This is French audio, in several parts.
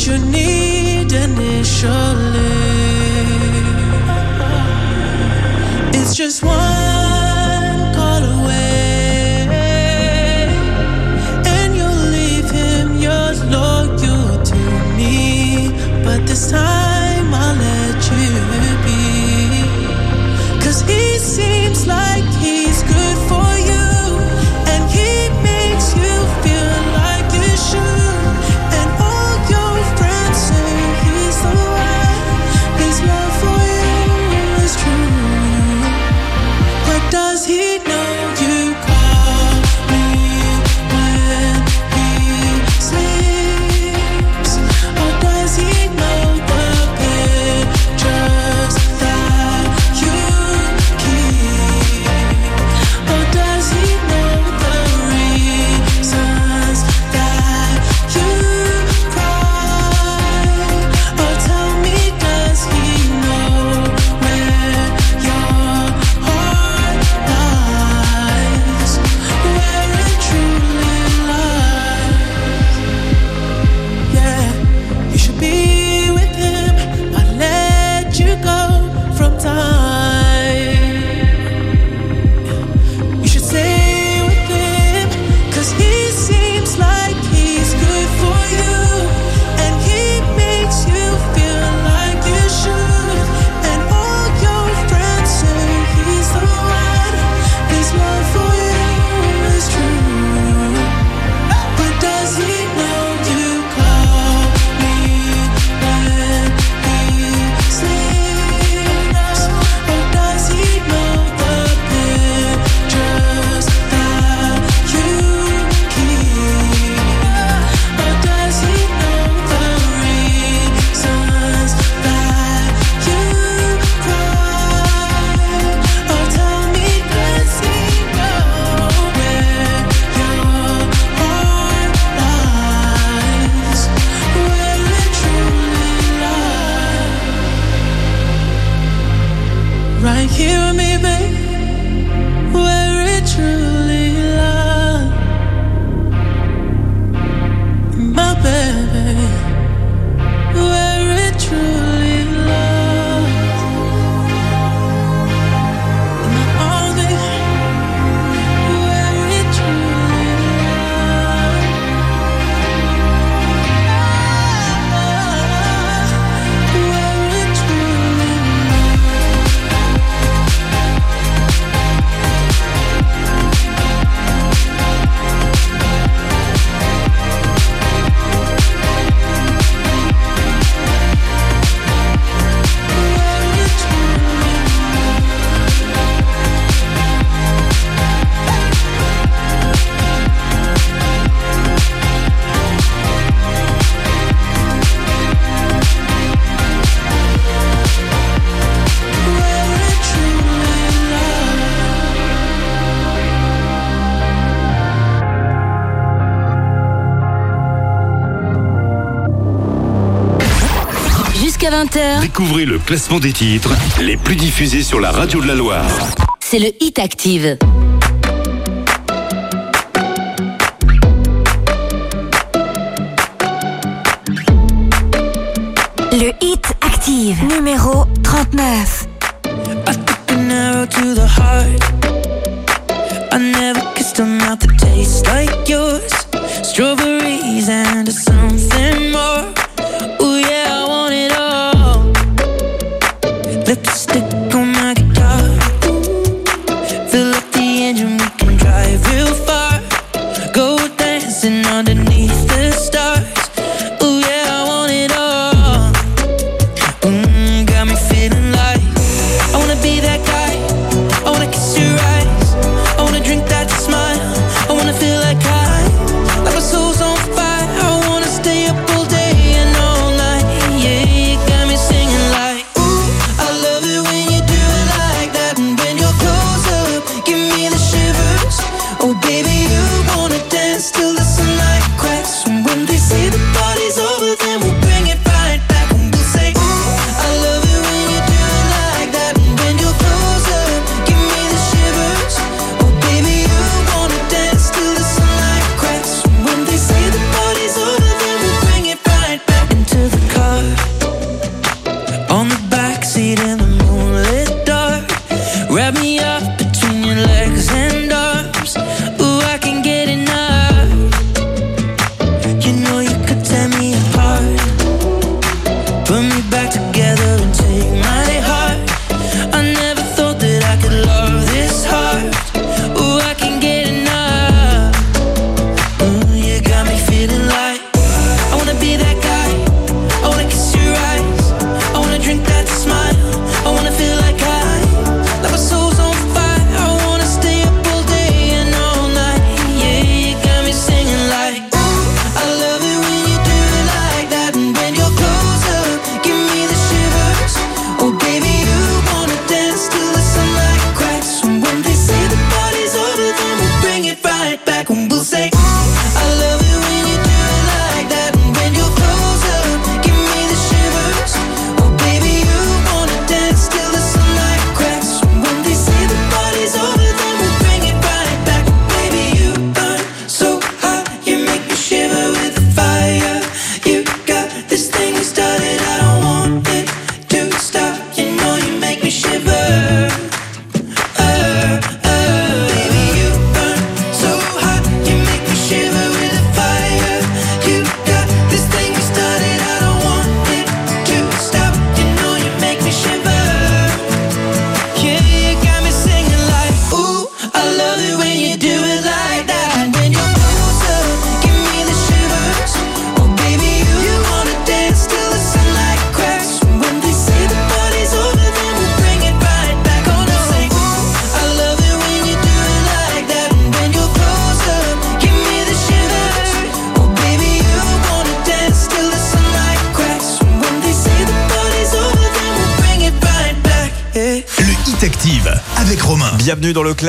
what you need initially. It's just one. 20h. Découvrez le classement des titres les plus diffusés sur la radio de la Loire. C'est le Hit Active. Le Hit Active, numéro 39. I took an arrow to the heart. I never kissed a mouth that tastes like yours. Strawberry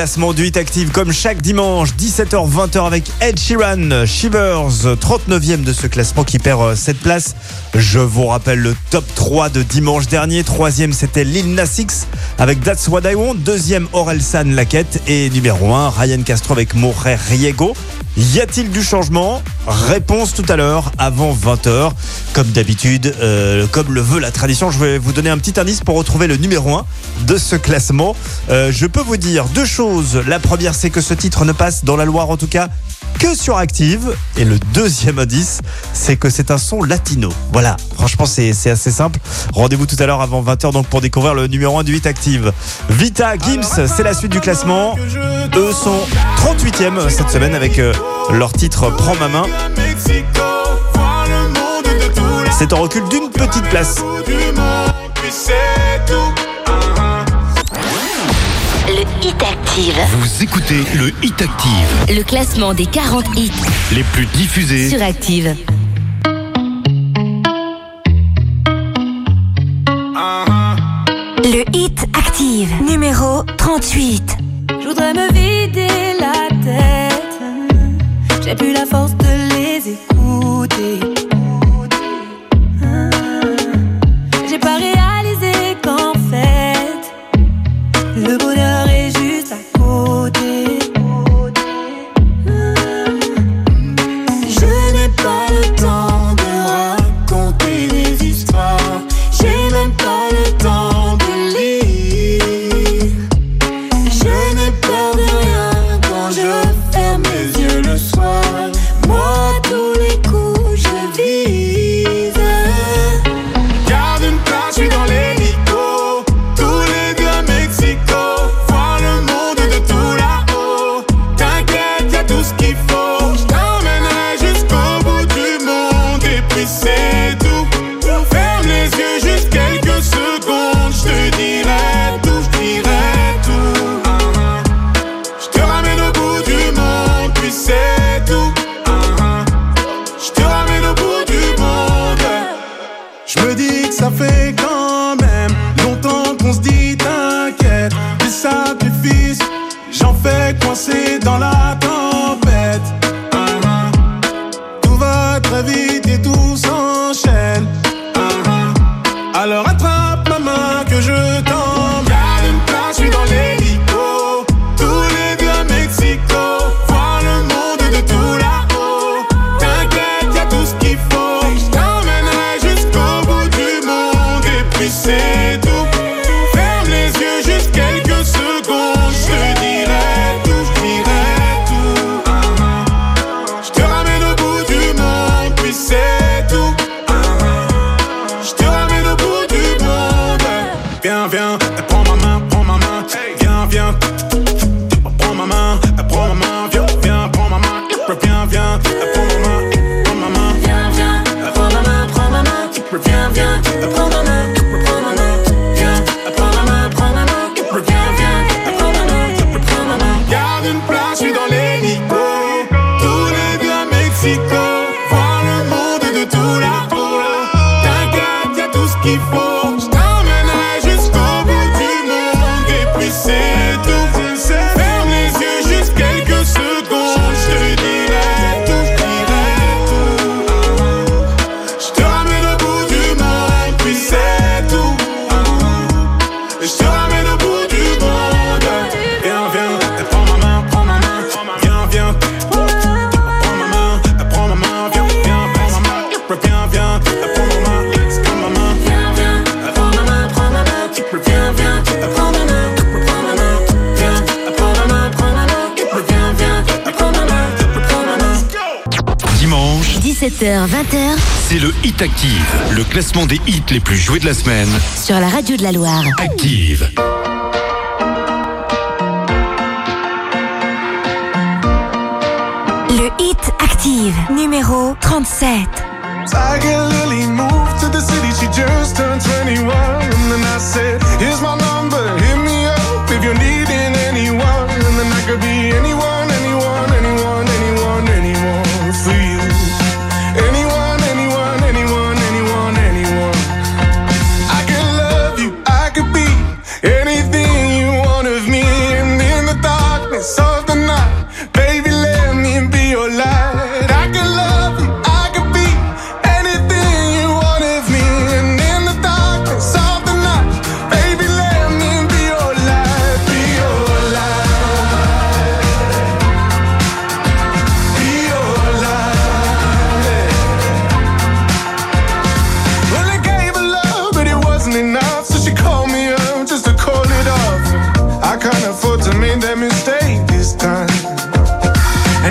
classement du Hit Active comme chaque dimanche 17h-20h avec Ed Sheeran, Shivers, 39e de ce classement qui perd euh, cette place. Je vous rappelle le top 3 de dimanche dernier. Troisième c'était Lil Nas X avec That's What I Want. Deuxième Orelsan Laquette et numéro 1 Ryan Castro avec Moré Riego. Y a-t-il du changement? Réponse tout à l'heure, avant 20h. Comme d'habitude, euh, comme le veut la tradition, je vais vous donner un petit indice pour retrouver le numéro 1 de ce classement. Euh, je peux vous dire deux choses. La première, c'est que ce titre ne passe dans la Loire, en tout cas, que sur Active. Et le deuxième indice, c'est que c'est un son latino. Voilà, franchement, c'est, assez simple. Rendez-vous tout à l'heure avant 20h donc pour découvrir le numéro 1 du 8 Active. Vita, Gims, c'est la suite du classement. Eux sont 38e cette semaine avec euh, leur titre Prends ma main. C'est en recul d'une petite place. Hit Active. Vous écoutez le Hit Active. Le classement des 40 hits les plus diffusés sur Active. Le Hit Active, numéro 38. Je voudrais me vider la tête. J'ai plus la force de les écouter.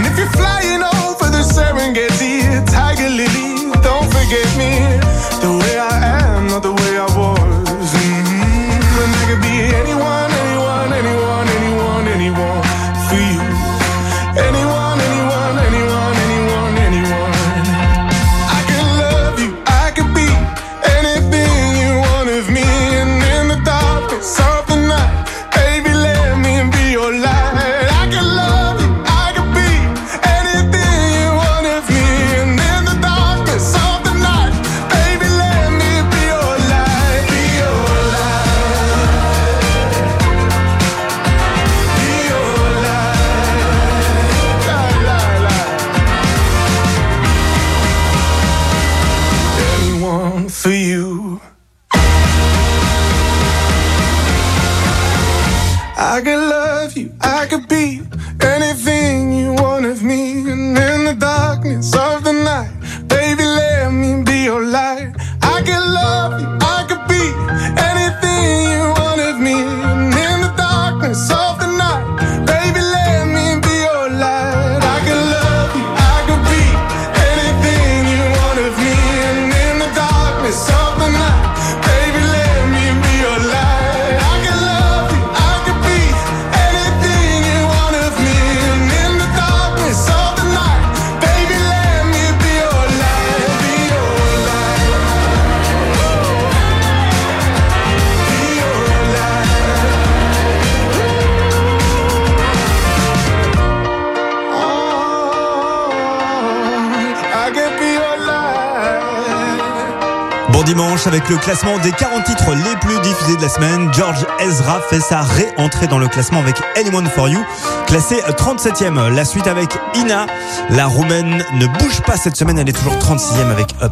And if you're flying avec le classement des 40 titres les plus diffusés de la semaine. George Ezra fait sa réentrée dans le classement avec Anyone for You, classé 37e. La suite avec Ina. La roumaine ne bouge pas cette semaine, elle est toujours 36e avec Up.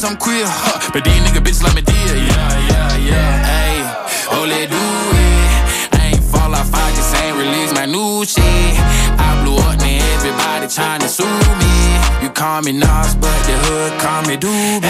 bitches, I'm queer, huh? But these nigga bitches like me dear, yeah, yeah, yeah. Hey, oh, let do it. I ain't fall off, I just ain't release my new shit. I blew up, now everybody tryna sue me. You call me Nas, but the hood call me Doobie.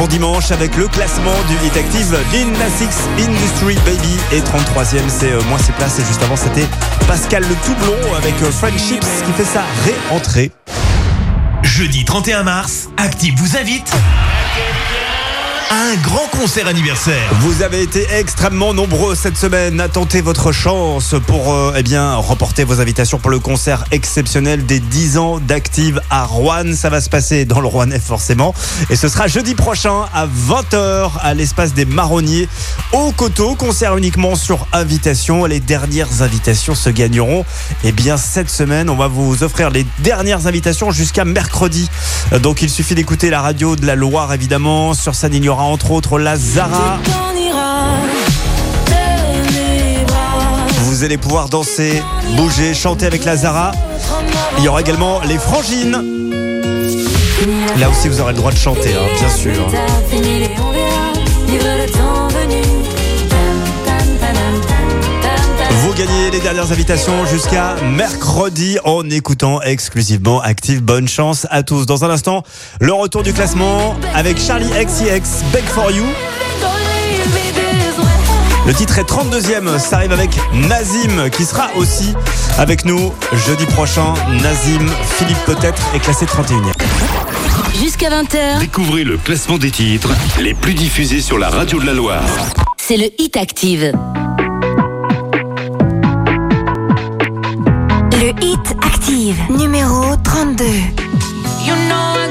Bon dimanche avec le classement du Hit Active. Lil Industry Baby et 33e c'est euh, moins ses places et juste avant c'était Pascal le tout blond avec euh, Friendships qui fait sa réentrée. Jeudi 31 mars, Active vous invite un grand concert anniversaire. Vous avez été extrêmement nombreux cette semaine à tenter votre chance pour euh, eh bien remporter vos invitations pour le concert exceptionnel des 10 ans d'Active à Rouen. Ça va se passer dans le Rouennais forcément et ce sera jeudi prochain à 20h à l'espace des Marronniers au Coteau. Concert uniquement sur invitation. Les dernières invitations se gagneront eh bien cette semaine. On va vous offrir les dernières invitations jusqu'à mercredi. Euh, Donc il suffit d'écouter la radio de la Loire évidemment. Sur scène il entre autres la Zara. Vous allez pouvoir danser, bouger, chanter avec la Zara. Il y aura également les frangines. Là aussi, vous aurez le droit de chanter, hein, bien sûr. Vous gagnez les dernières invitations jusqu'à mercredi en écoutant exclusivement Active. Bonne chance à tous. Dans un instant, le retour du classement avec Charlie XCX, Beg for You. Le titre est 32e, ça arrive avec Nazim qui sera aussi avec nous jeudi prochain. Nazim, Philippe peut-être est classé 31e. Jusqu'à 20h, Découvrez le classement des titres les plus diffusés sur la radio de la Loire. c'est le Hit Active. Hit active numéro 32. You know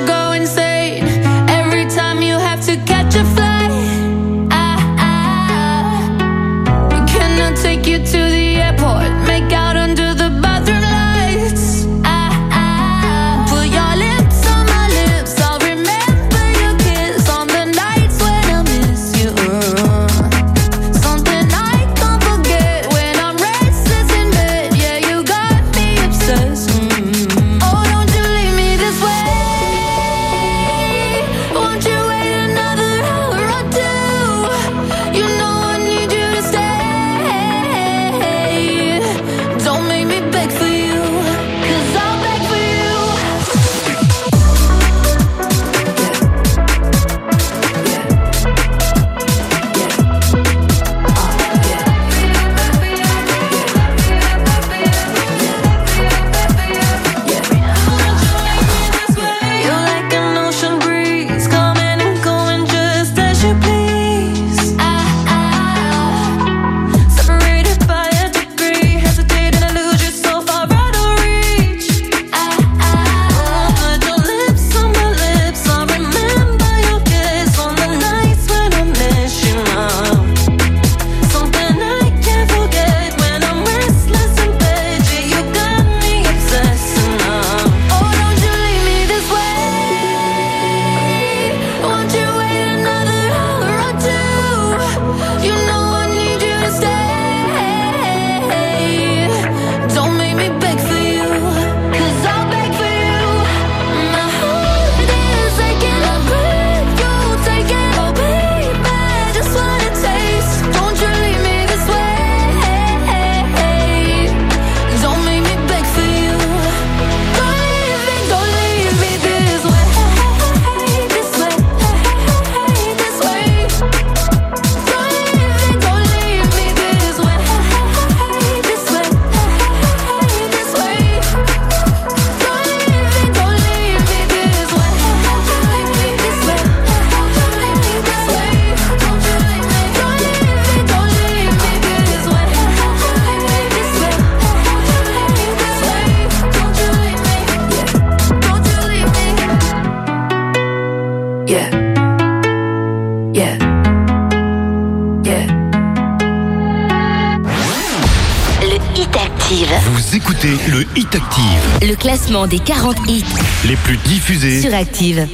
classement des 40 hits les plus diffusés. sur Active.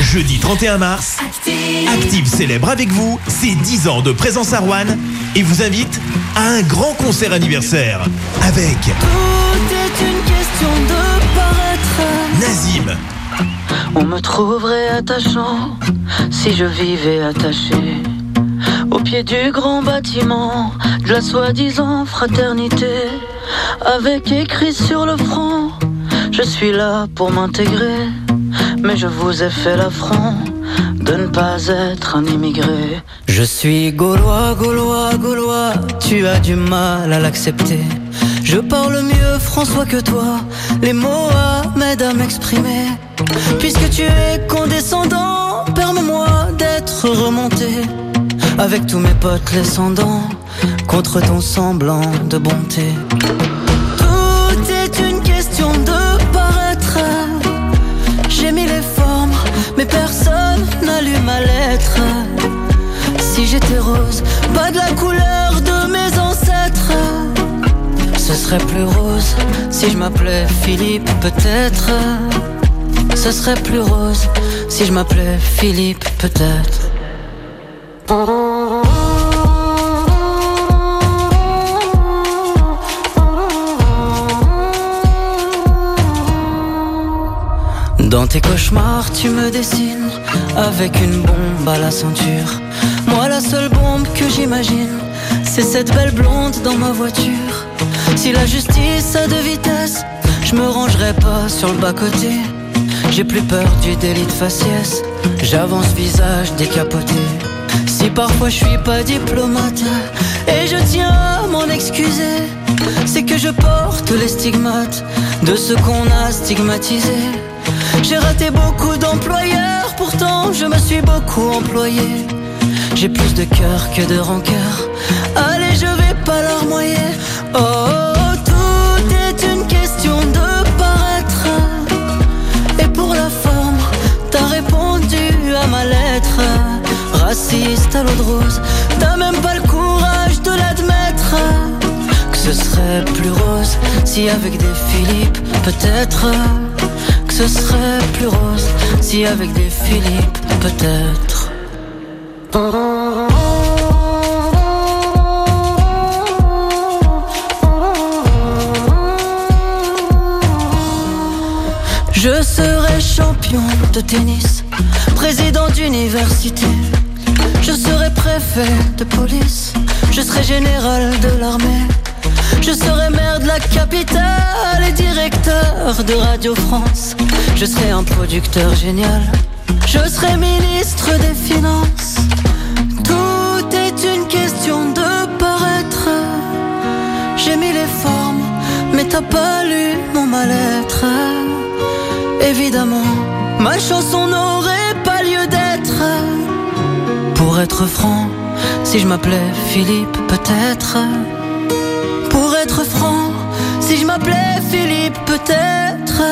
Jeudi 31 mars, Active célèbre avec vous ses 10 ans de présence à Rouen et vous invite à un grand concert anniversaire avec Tout est une question de paraître. Nazim, On me trouverait attachant si je vivais attaché au pied du grand bâtiment de la soi-disant fraternité, avec écrit sur le front Je suis là pour m'intégrer, mais je vous ai fait l'affront de ne pas être un immigré. Je suis gaulois, gaulois, gaulois, tu as du mal à l'accepter. Je parle mieux François que toi, les mots m'aident à m'exprimer. Puisque tu es condescendant, permets-moi d'être remonté. Avec tous mes potes descendants, contre ton semblant de bonté. Tout est une question de Si j'étais rose, pas de la couleur de mes ancêtres. Ce serait plus rose si je m'appelais Philippe, peut-être. Ce serait plus rose si je m'appelais Philippe, peut-être. Dans tes cauchemars, tu me dessines avec une bombe à la ceinture. Moi, la seule bombe que j'imagine, c'est cette belle blonde dans ma voiture. Si la justice a deux vitesses, je me rangerai pas sur le bas-côté. J'ai plus peur du délit de faciès, j'avance visage décapoté. Si parfois je suis pas diplomate, et je tiens à m'en excuser, c'est que je porte les stigmates de ce qu'on a stigmatisé. J'ai raté beaucoup d'employeurs, pourtant je me suis beaucoup employé. J'ai plus de cœur que de rancœur. Allez, je vais pas larmoyer. Oh, oh, tout est une question de paraître. Et pour la forme, t'as répondu à ma lettre. Raciste à l'eau de rose, t'as même pas le courage de l'admettre. Que ce serait plus rose si avec des Philippe, peut-être. Ce serait plus rose si avec des Philippe, peut-être. Je serai champion de tennis, président d'université. Je serai préfet de police, je serai général de l'armée. Je serai maire de la capitale et directeur de Radio France. Je serai un producteur génial, je serai ministre des Finances. Tout est une question de paraître. J'ai mis les formes, mais t'as pas lu mon mal-être. Évidemment, ma chanson n'aurait pas lieu d'être. Pour être franc, si je m'appelais Philippe, peut-être. Pour être franc, si je m'appelais Philippe, peut-être.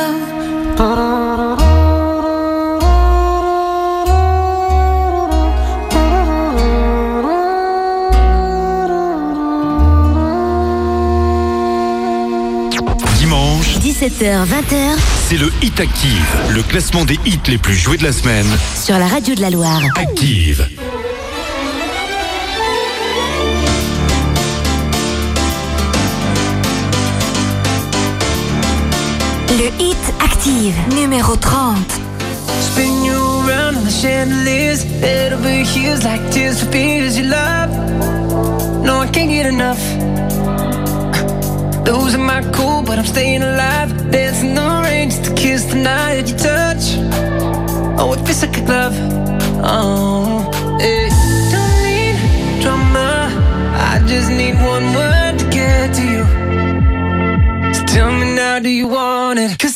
Dimanche, 17h, 20h c'est le Hit Active, le classement des hits les plus joués de la semaine. sur la radio de la Loire. Active. Active, numéro 30. Spin you around on the chandeliers. Like tears for fears you love. No, I can't get enough. Losing my cool, but I'm staying alive. Dancing the rain just to kiss the night you touch. Oh, it feels like a glove. Oh, yeah. Don't need drama. I just need one word to get to you. So tell me now, do you want it? Cause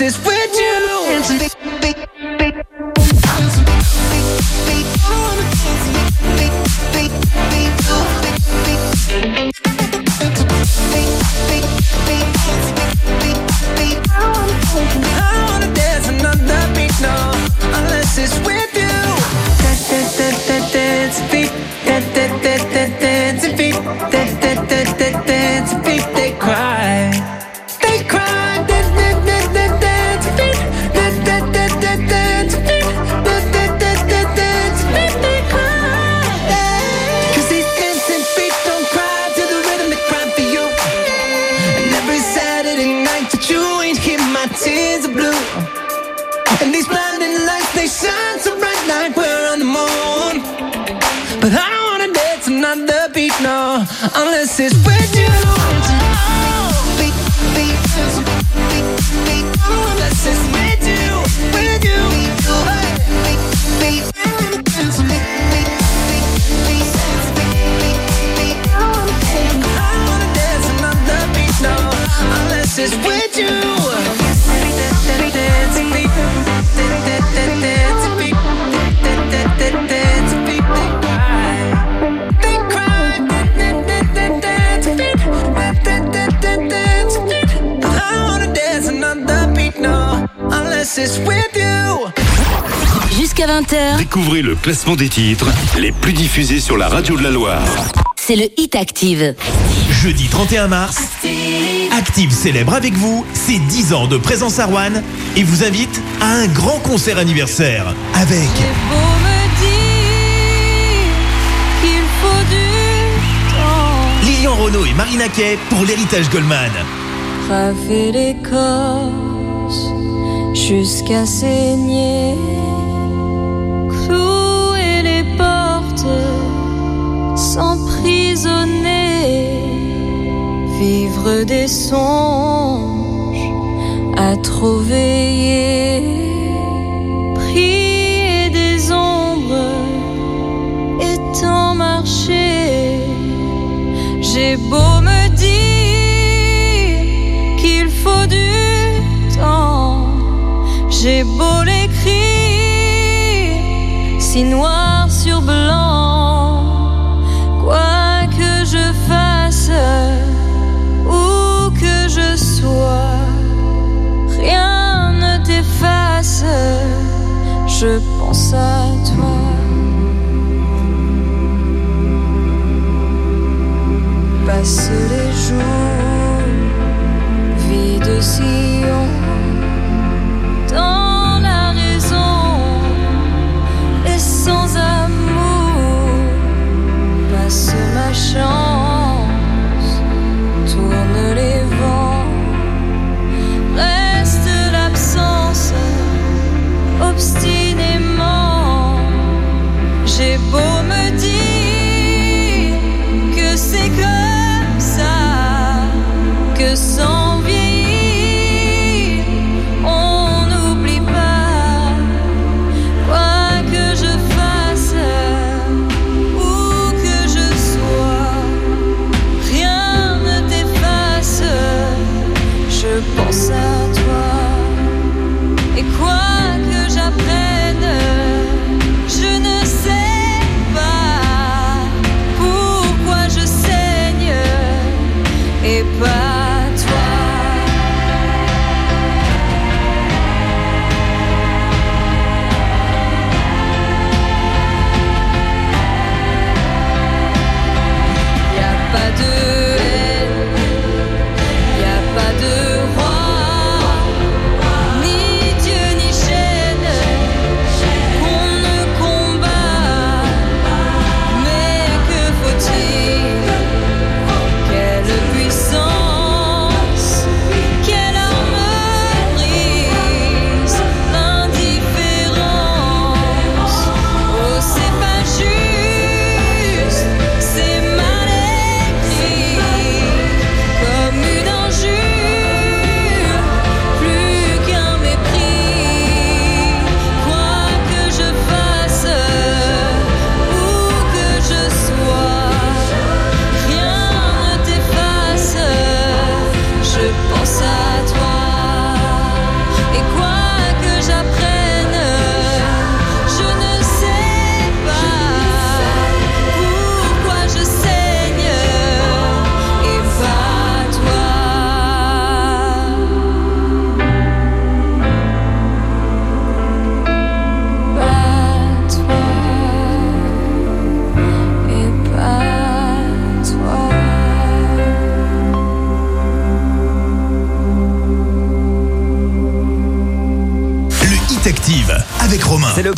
unless it's with you. Découvrez le classement des titres les plus diffusés sur la radio de la Loire. C'est le Hit Active. Jeudi 31 mars, Active, célèbre avec vous ses 10 ans de présence à Rouen et vous invite à un grand concert anniversaire avec... Lilian Renault et Marina Kay pour l'héritage Goldman. S'emprisonner. Vivre des songes à trop veiller. Prier des ombres et tant marcher. J'ai beau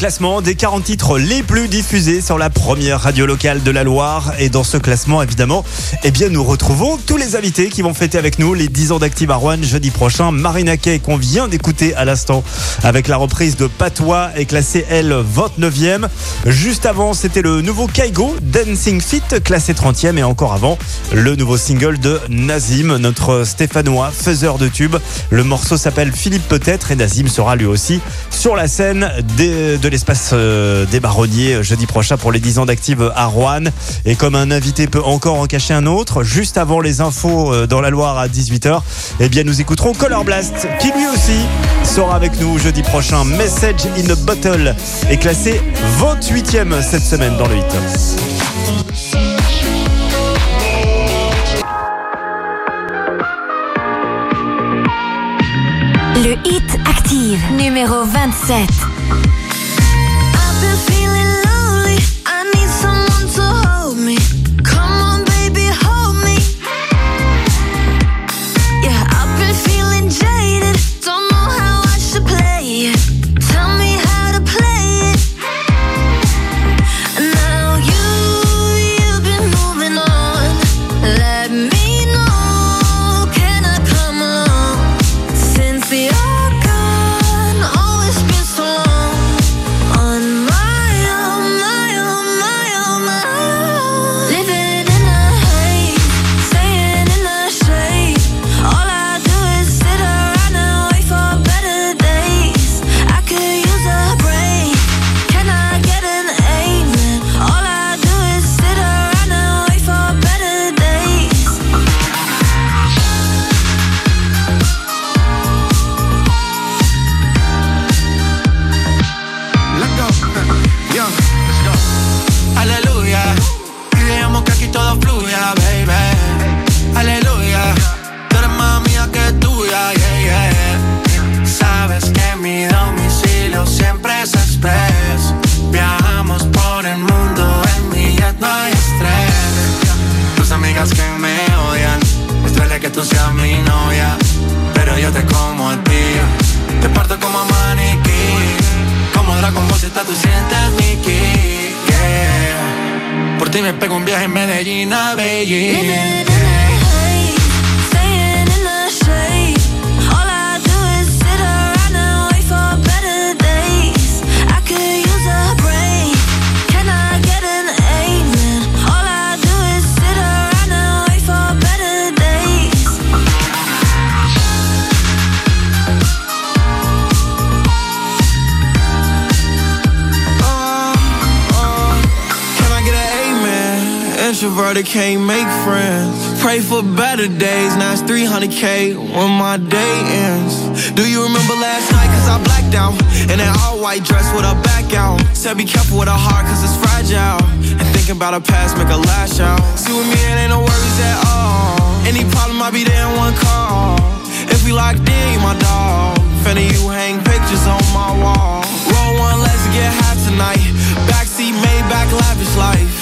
classement des 40 titres les plus diffusés sur la première radio locale de la Loire. Et dans ce classement, évidemment, eh bien, nous retrouvons tous les invités qui vont fêter avec nous les 10 ans d'Active Rouen jeudi prochain. Marina Kay, qu'on vient d'écouter à l'instant avec la reprise de Patois, est classée, elle, 29e. Juste avant, c'était le nouveau Kaigo, Dancing Fit, classé 30e. Et encore avant, le nouveau single de Nazim, notre Stéphanois, faiseur de tubes. Le morceau s'appelle Philippe Peut-être et Nazim sera lui aussi sur la scène de l'espace euh, des Baronniers euh, jeudi prochain pour les 10 ans d'Active à Rouen. Et comme un invité peut encore en cacher un autre, juste avant les infos euh, dans la Loire à 18h, eh bien nous écouterons Color Blast qui lui aussi sera avec nous jeudi prochain. Message in a Bottle est classé 28e cette semaine dans le hit. Le Hit Active, numéro 27. Introverted can't make friends. Pray for better days. Now it's 300k when my day ends. Do you remember last night? Cause I blacked out. In that all white dress with a back out. Said be careful with a heart cause it's fragile. And thinking about a past make a lash out. See with me, it ain't no worries at all. Any problem, I'll be there in one call. If we locked in, you my dog. Finna you hang pictures on my wall. Roll one, let's get high tonight. Backseat, Maybach, lavish life.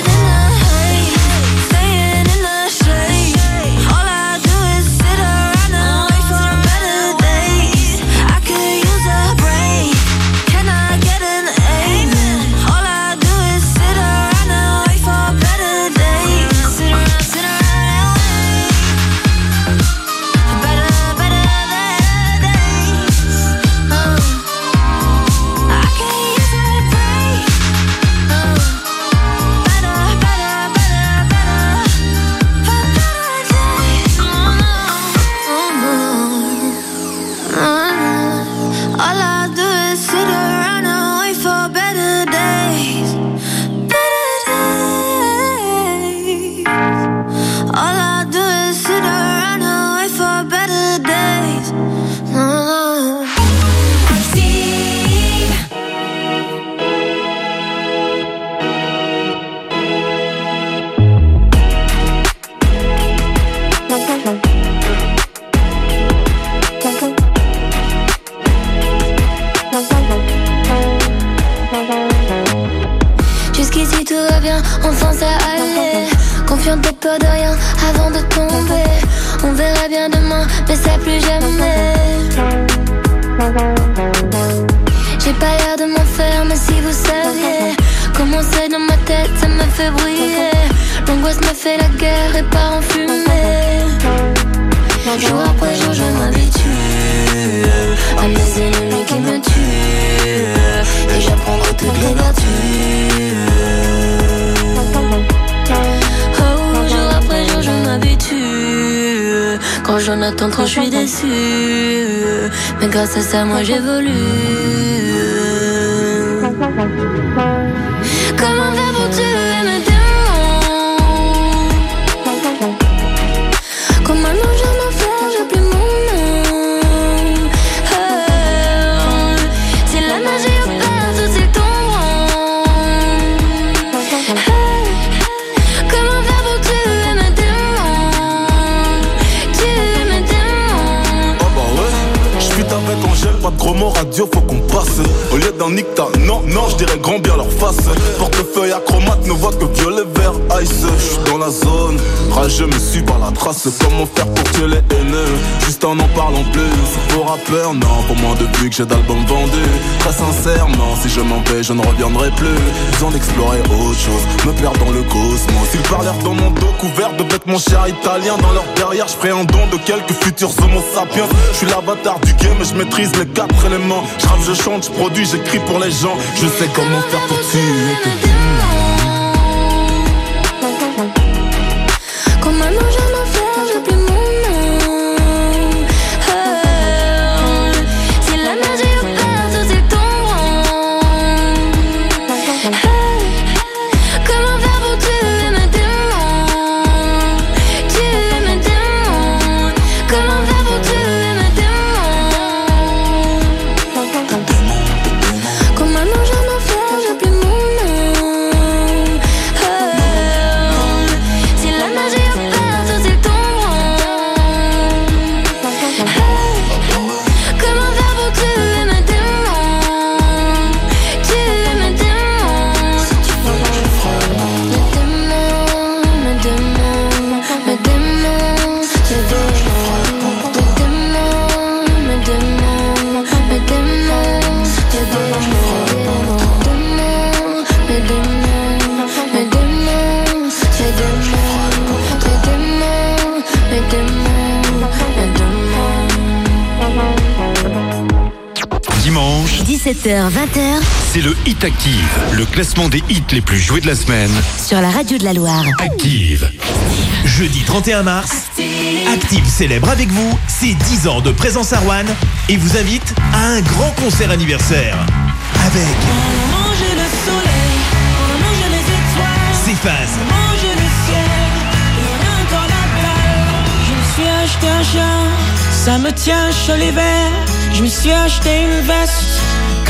j'en attends trop, je suis déçu. Mais grâce à ça, moi j'évolue. Comment gros radio, faut qu'on passe. Au lieu d'un nicta, non, non, je dirais grand bien leur face. Portefeuille acromate ne voit que violet vert ice. J'suis dans la zone, rageux me suis par la trace. Comment faire pour tuer les haineux? Juste en en parlant plus. Pour rappeur, non, pour moi depuis que j'ai d'albums vendus. Très sincèrement, si je m'en vais, je ne reviendrai plus. Besoin d'explorer autre chose, me perdre dans le cosmos. Ils parlèrent dans mon dos couvert de bêtes, mon cher italien. Dans leur derrière, je ferai un don de quelques futurs homo sapiens. Je suis l'avatar du game, et je maîtrise les quatre Je rappe, je chante, je produis, j'écris pour les gens. Je sais comment faire pour tuer 18h-20h, c'est le Hit Active, le classement des hits les plus joués de la semaine. Sur la radio de la Loire. Active. Jeudi 31 mars, Active, célèbre avec vous ses 10 ans de présence à Rouen et vous invite à un grand concert anniversaire. Avec... On le soleil, mange les étoiles. Ses phases. Mange le ciel, et encore la. Je me suis acheté un chat, ça me tient chaud l'hiver. Je me suis acheté une veste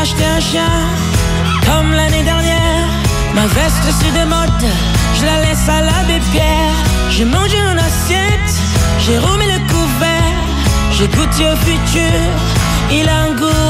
Racheté un chien comme l'année dernière. Ma veste c'est de mode, je la laisse à l'abbé Pierre. J'ai mangé mon assiette, j'ai remis le couvert. J'ai goûté au futur, il a un goût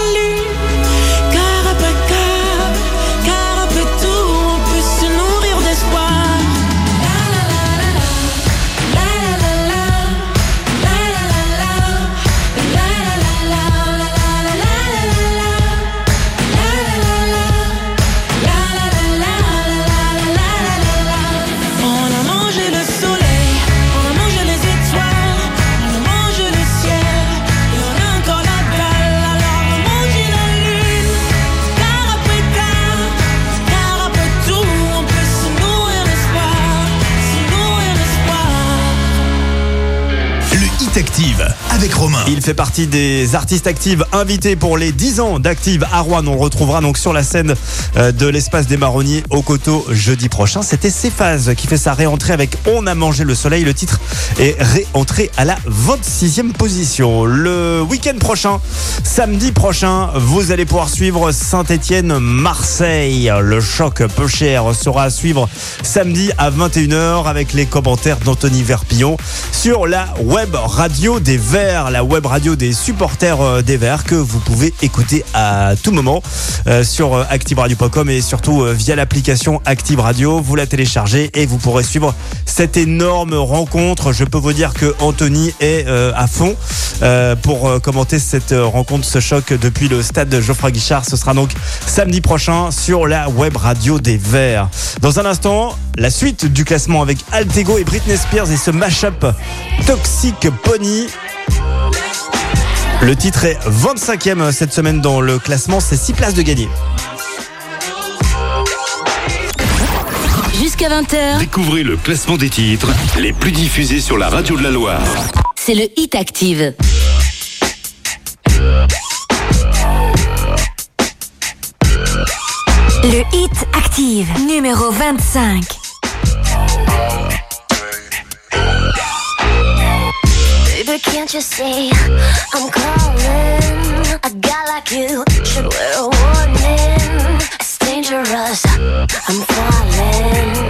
Il fait partie des artistes actives invités pour les 10 ans d'Active à Rouen. On le retrouvera donc sur la scène euh, de l'espace des Marronniers au Coteau jeudi prochain. C'était Cephas qui fait sa réentrée avec On a mangé le soleil. Le titre est réentré à la 26e position. Le week-end prochain, samedi prochain, vous allez pouvoir suivre Saint-Étienne-Marseille. Le choc peu cher sera à suivre samedi à 21h avec les commentaires d'Anthony Verpillon sur la web radio des Verts, la web radio des supporters euh, des Verts que vous pouvez écouter à tout moment euh, sur euh, activeradio.com et surtout via l'application Active Radio. Vous la téléchargez et vous pourrez suivre cette énorme rencontre. Je peux vous dire que Anthony est à fond pour commenter cette rencontre, ce choc depuis le stade de Geoffroy Guichard. Ce sera donc samedi prochain sur la web radio des Verts. Dans un instant, la suite du classement avec Altego et Britney Spears et ce mashup Toxic Pony. Le titre est 25e cette semaine dans le classement, c'est 6 places de gagné. Jusqu'à 20h, Découvrez le classement des titres les plus diffusés sur la radio de la Loire. c'est le Hit Active. Le Hit Active, numéro 25. Baby, can't you see I'm calling? A guy like you should wear a warning. It's dangerous. I'm falling.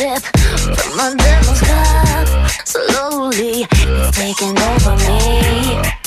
sip from my devil's cup. Slowly, it's taking over me.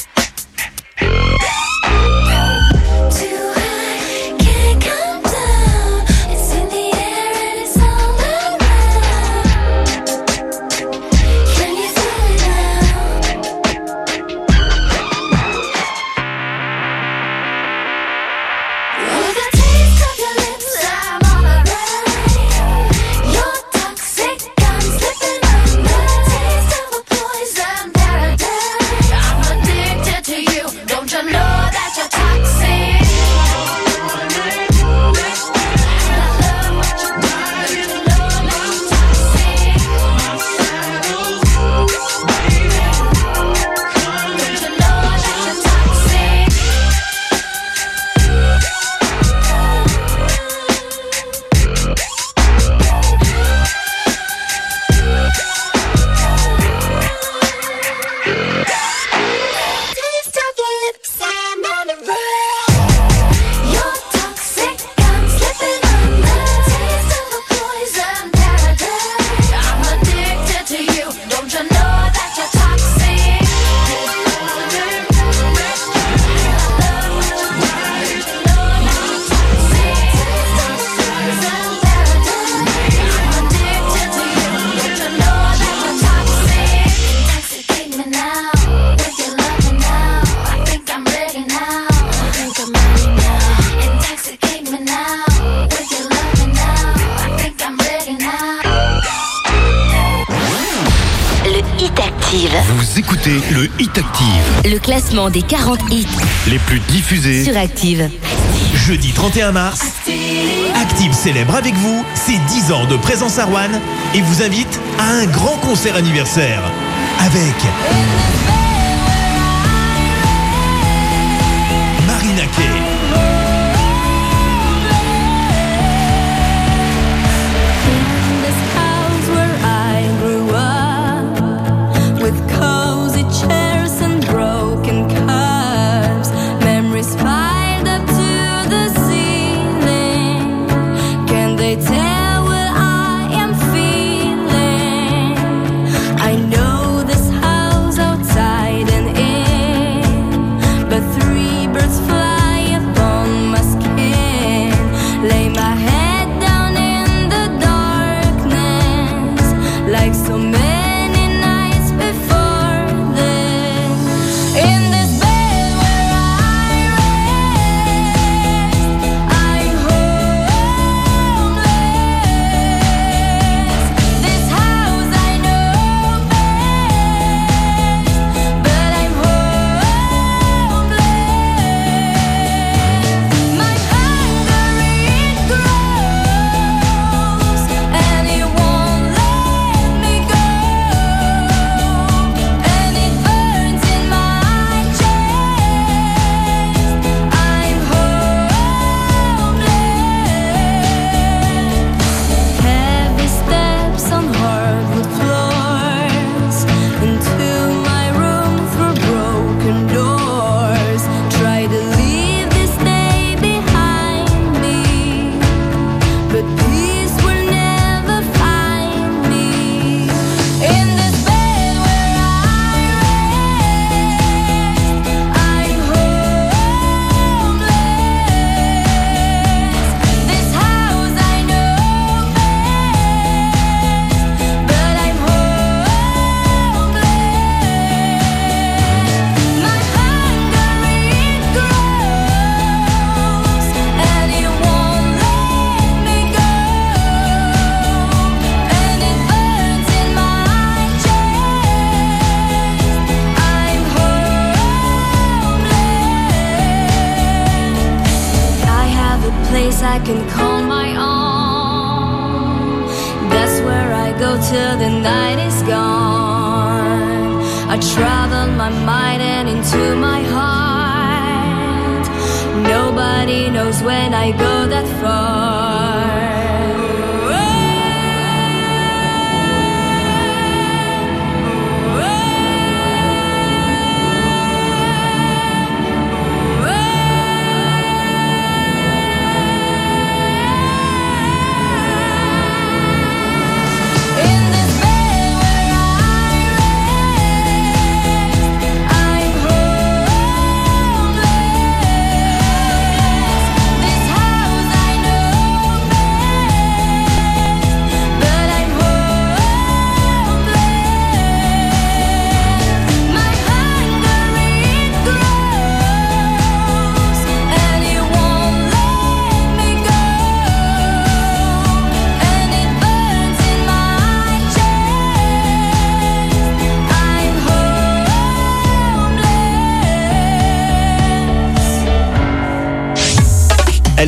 des 40 hits les plus diffusés. sur Active. Jeudi 31 mars, Active célèbre avec vous ses 10 ans de présence à Rouen et vous invite à un grand concert anniversaire. Avec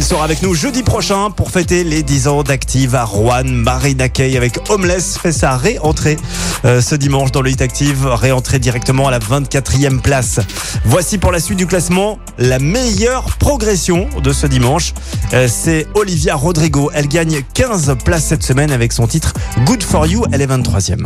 sera avec nous jeudi prochain pour fêter les 10 ans d'Active à Rouen. Marina Kay avec Homeless fait sa réentrée euh, ce dimanche dans le Hit Active, réentrée directement à la 24e place. Voici pour la suite du classement la meilleure progression de ce dimanche. Euh, C'est Olivia Rodrigo. Elle gagne 15 places cette semaine avec son titre Good for You. Elle est 23e.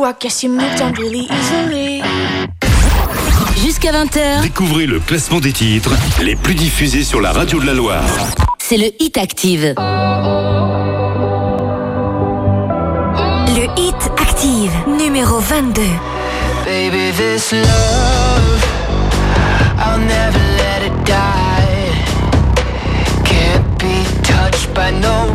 you, I guess you moved on really easily. Jusqu'à 20h, Découvrez le classement des titres les plus diffusés sur la radio de la Loire. c'est le Hit Active. Le hit active, numéro 22. Baby, this love, I'll never let it die. Can't be touched by no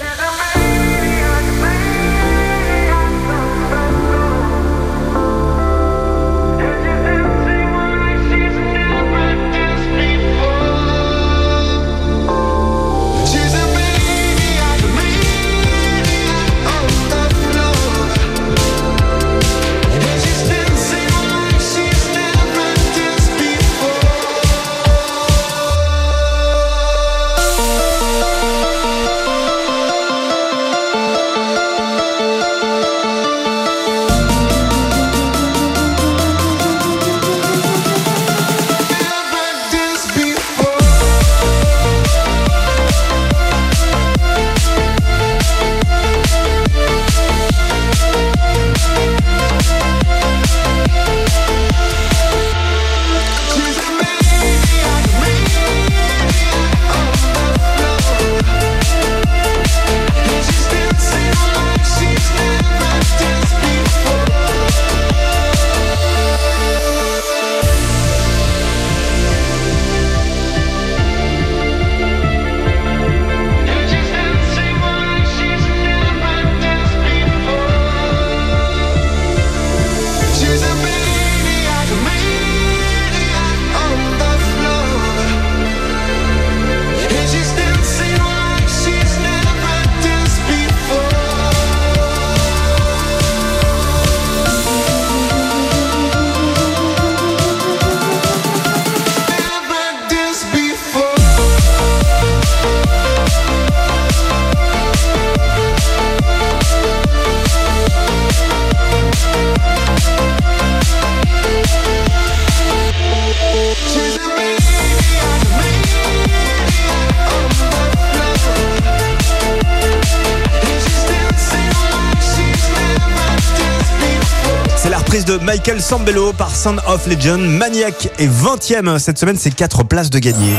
Michael Sambello par Sound of Legend. Maniac est 20ème cette semaine, c'est 4 places de gagner.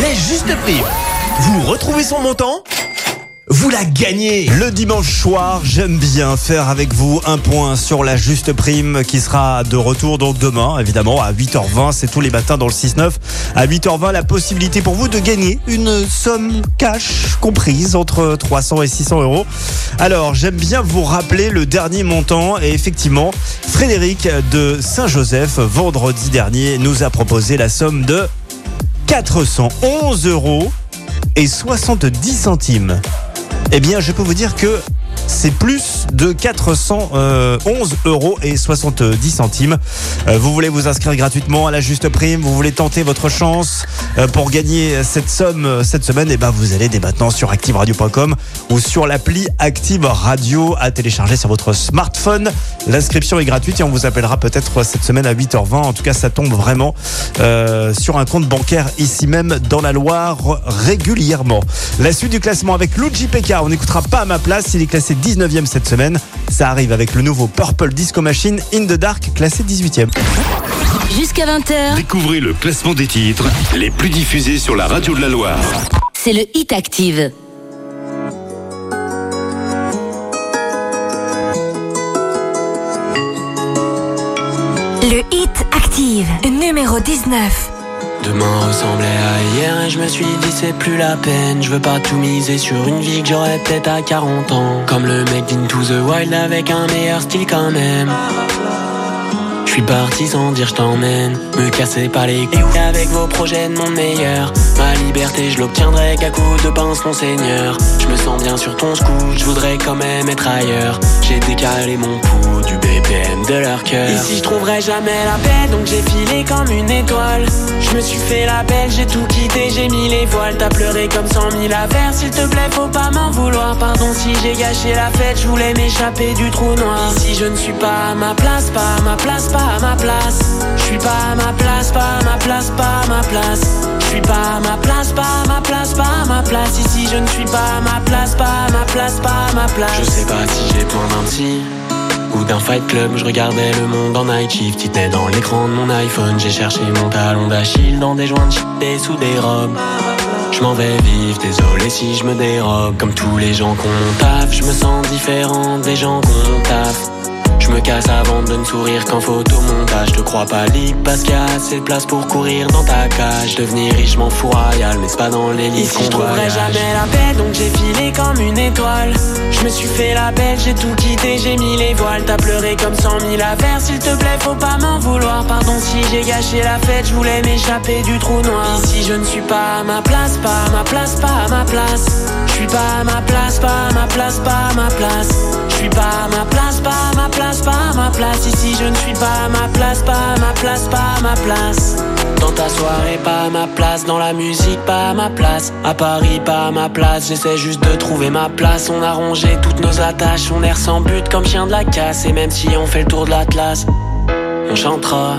Les justes primes. Vous retrouvez son montant? Vous la gagnez Le dimanche soir, j'aime bien faire avec vous un point sur la juste prime qui sera de retour donc demain, évidemment, à 8h20. C'est tous les matins dans le 6-9. À 8h20, la possibilité pour vous de gagner une somme cash comprise entre 300 et 600 euros. Alors, j'aime bien vous rappeler le dernier montant et effectivement, Frédéric de Saint-Joseph, vendredi dernier, nous a proposé la somme de 411 euros et 70 centimes. Eh bien, je peux vous dire que c'est plus de 411 euros et 70 centimes. Euh, Vous voulez vous inscrire gratuitement à la juste prime, vous voulez tenter votre chance euh, pour gagner cette somme euh, cette semaine, et ben vous allez dès maintenant sur activeradio.com ou sur l'appli Active Radio à télécharger sur votre smartphone. L'inscription est gratuite et on vous appellera peut-être cette semaine à 8h20. En tout cas, ça tombe vraiment euh, sur un compte bancaire ici même dans la Loire régulièrement. La suite du classement avec Luigi PK, on n'écoutera pas à ma place, il est classé 19e cette semaine. Ça arrive avec le nouveau Purple Disco Machine In the Dark, classé 18e. Jusqu'à 20h, Découvrez le classement des titres les plus diffusés sur la radio de la Loire. c'est le Hit Active. Le hit active, numéro 19. Demain ressemblait à hier et je me suis dit c'est plus la peine. Je veux pas tout miser sur une vie que j'aurais peut-être à 40 ans. Comme le mec d'Into the Wild avec un meilleur style quand même je suis parti sans dire je t'emmène Me casser pas les couilles. Avec vos projets de mon meilleur Ma liberté je l'obtiendrai qu'à coup de pince mon seigneur. Je me sens bien sur ton scoot, je voudrais quand même être ailleurs. J'ai décalé mon pouls du BPM de leur cœur. Ici je trouverai jamais la paix donc j'ai filé comme une étoile. Je me suis fait la belle, j'ai tout quitté, j'ai mis les voiles. T'as pleuré comme cent mille affaires, s'il te plaît faut pas m'en vouloir. Pardon si j'ai gâché la fête, je voulais m'échapper du trou noir. Ici je ne suis pas à ma place, pas à ma place, pas à ma place Je suis pas à ma place, pas à ma place, pas à ma place Je suis pas à ma place, pas à ma place, pas à ma place Ici je ne suis pas à ma place, pas à ma place, pas à ma place Je sais pas si j'ai besoin d'un psy ou d'un fight club, je regardais le monde en night shift Titnais dans l'écran de mon iPhone J'ai cherché mon talon d'Achille Dans des joints de shit sous des robes Je m'en vais vivre, désolé si je me dérobe Comme tous les gens qu'on taf Je me sens différent des gens qu'on taf je me casse avant de ne sourire qu'en photomontage Te crois pas libre parce qu'il y a assez de place pour courir dans ta cage Devenir riche m'en fous royal mais c'est pas dans les livres qu'on je trouverai voyage. jamais la paix, donc j'ai filé comme une étoile. Je me suis fait la belle, j'ai tout quitté, j'ai mis les voiles. T'as pleuré comme cent mille affaires, s'il te plaît, faut pas m'en vouloir. Pardon si j'ai gâché la fête, je voulais m'échapper du trou noir. Ici je ne suis pas à ma place, pas à ma place, pas à ma place. Suis pas à ma place, pas à ma place, pas à ma place. Je suis pas à ma place, pas à ma place, pas à ma place. Ici je ne suis pas à ma place, pas à ma place, pas à ma place. Dans ta soirée, pas à ma place. Dans la musique, pas à ma place. À Paris, pas à ma place. J'essaie juste de trouver ma place. On a rongé toutes nos attaches. On erre sans but comme chien de la casse. Et même si on fait le tour de l'Atlas, on chantera.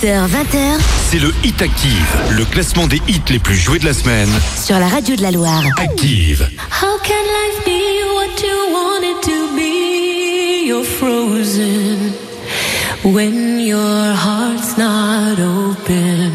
18h, 20h. C'est le Hit Active, le classement des hits les plus joués de la semaine. Sur la radio de la Loire. Active. How can life be what you want it to be? You're frozen when your heart's not open.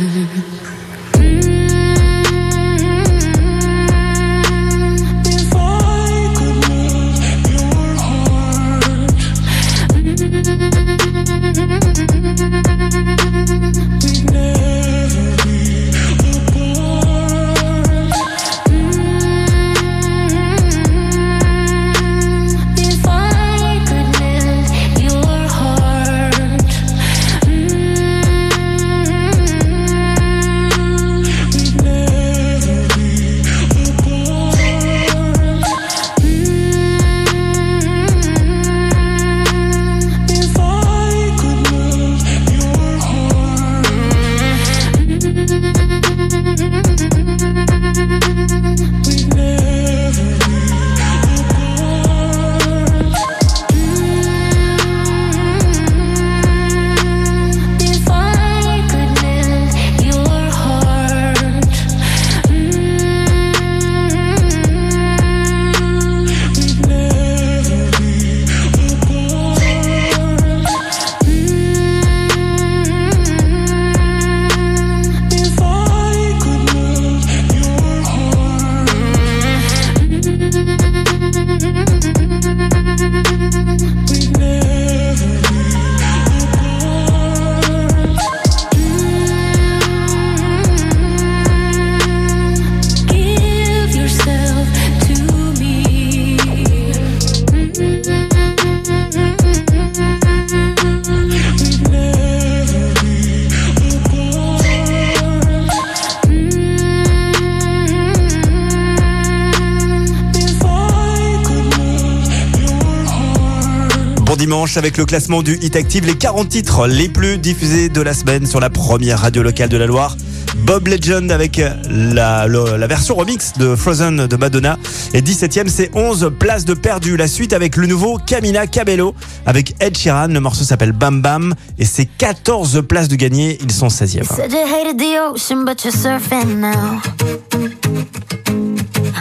Avec le classement du Hit Active, les 40 titres les plus diffusés de la semaine sur la première radio locale de la Loire. Bob Legend avec la, le- la version remix de Frozen de Madonna. Et 17ème, c'est 11 places de perdu. La suite avec le nouveau Camila Cabello avec Ed Sheeran. Le morceau s'appelle Bam Bam et c'est 14 places de gagné. Ils sont 16e. Said you hated the ocean, but you're surfing now.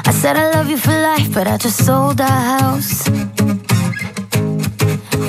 I said I love you for life, but I just sold our house.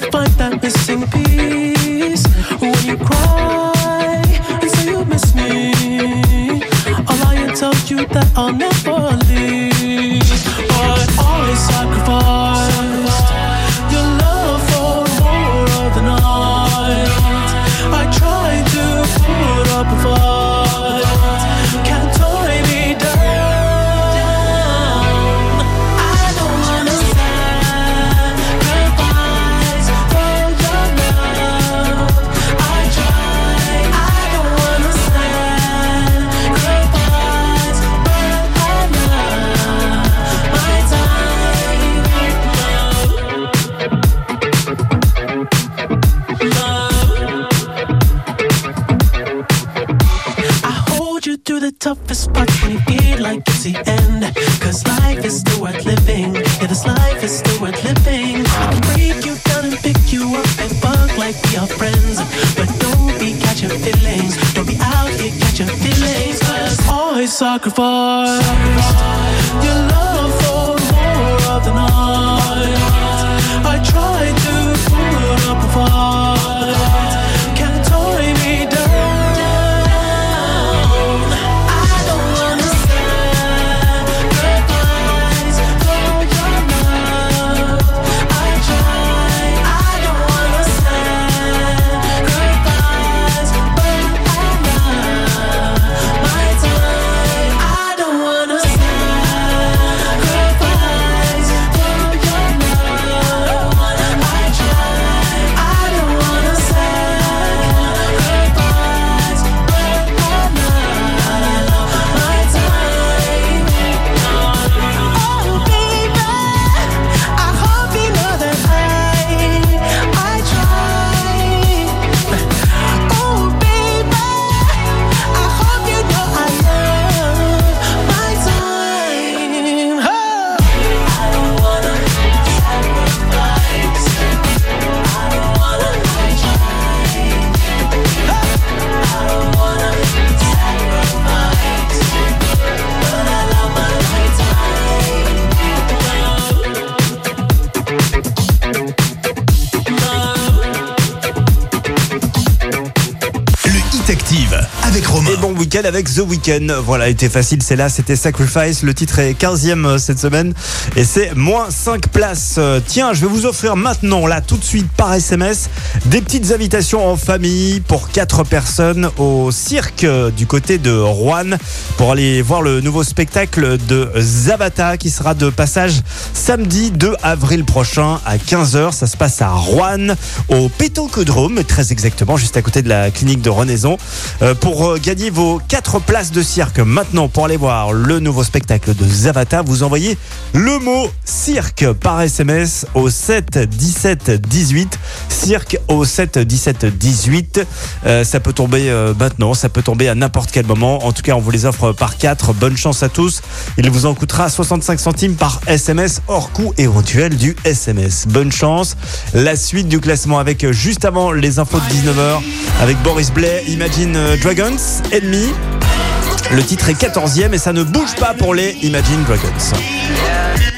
you'll find that missing piece when you cry you miss me. I'll you that I'll never. sacrifice. Avec The Weeknd. Voilà, était facile, c'est là, c'était Sacrifice. Le titre est 15e cette semaine et c'est moins 5 places. Euh, Tiens, je vais vous offrir maintenant, là, tout de suite par SMS, des petites invitations en famille pour 4 personnes au cirque euh, du côté de Rouen pour aller voir le nouveau spectacle de Zabata qui sera de passage samedi 2 avril prochain à 15h. Ça se passe à Rouen, au Pétocodrome, très exactement, juste à côté de la clinique de Renaison. Euh, pour euh, gagner vos 4 places de cirque maintenant, pour aller voir le nouveau spectacle de Zavata, vous envoyez le mot cirque par SMS au 7 17 18. Cirque au 7 17 18. Euh, ça peut tomber euh, maintenant, ça peut tomber à n'importe quel moment. En tout cas, on vous les offre par 4. Bonne chance à tous. Il vous en coûtera 65 centimes par SMS hors coût éventuel du SMS. Bonne chance. La suite du classement avec euh, juste avant les infos de 19h avec Boris Blais, Imagine euh, Dragons, Enemy. Le titre est 14e et ça ne bouge pas pour les Imagine Dragons.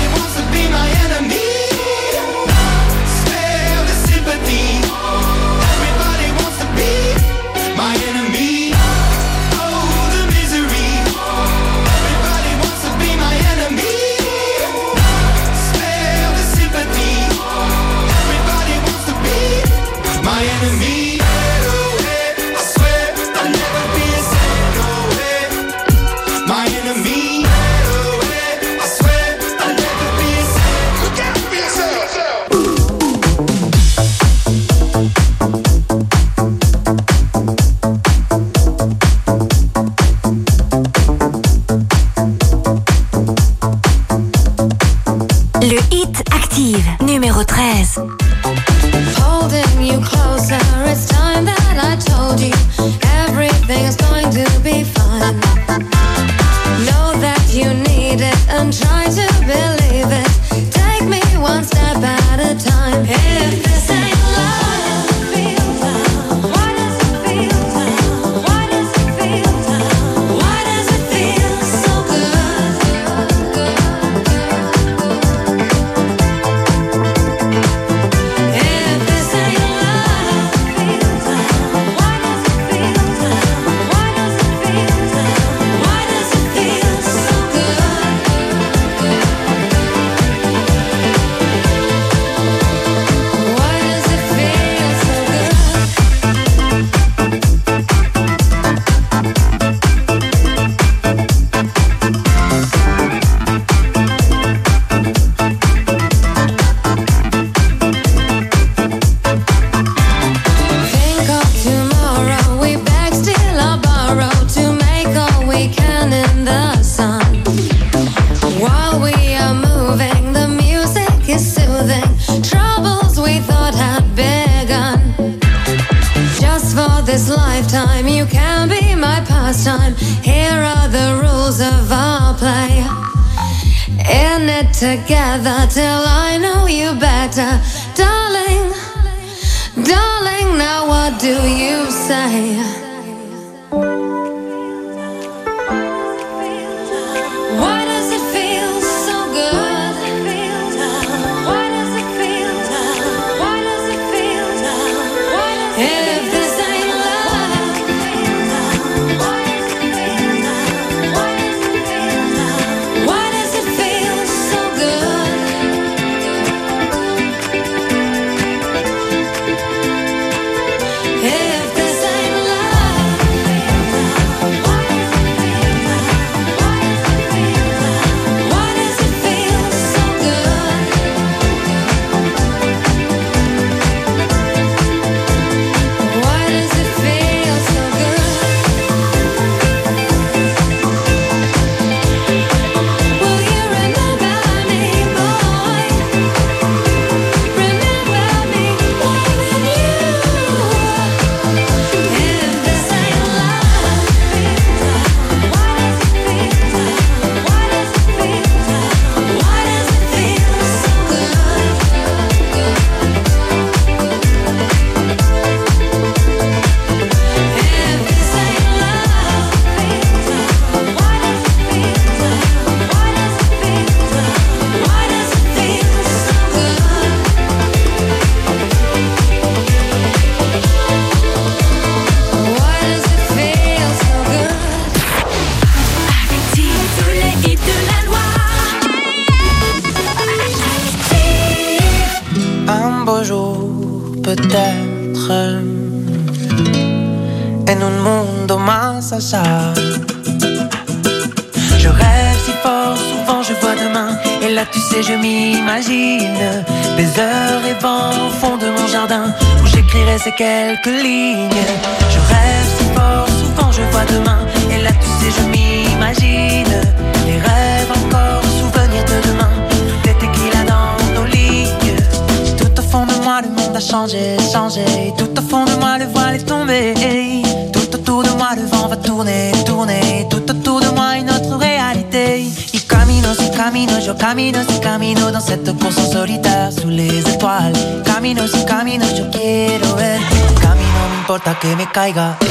界が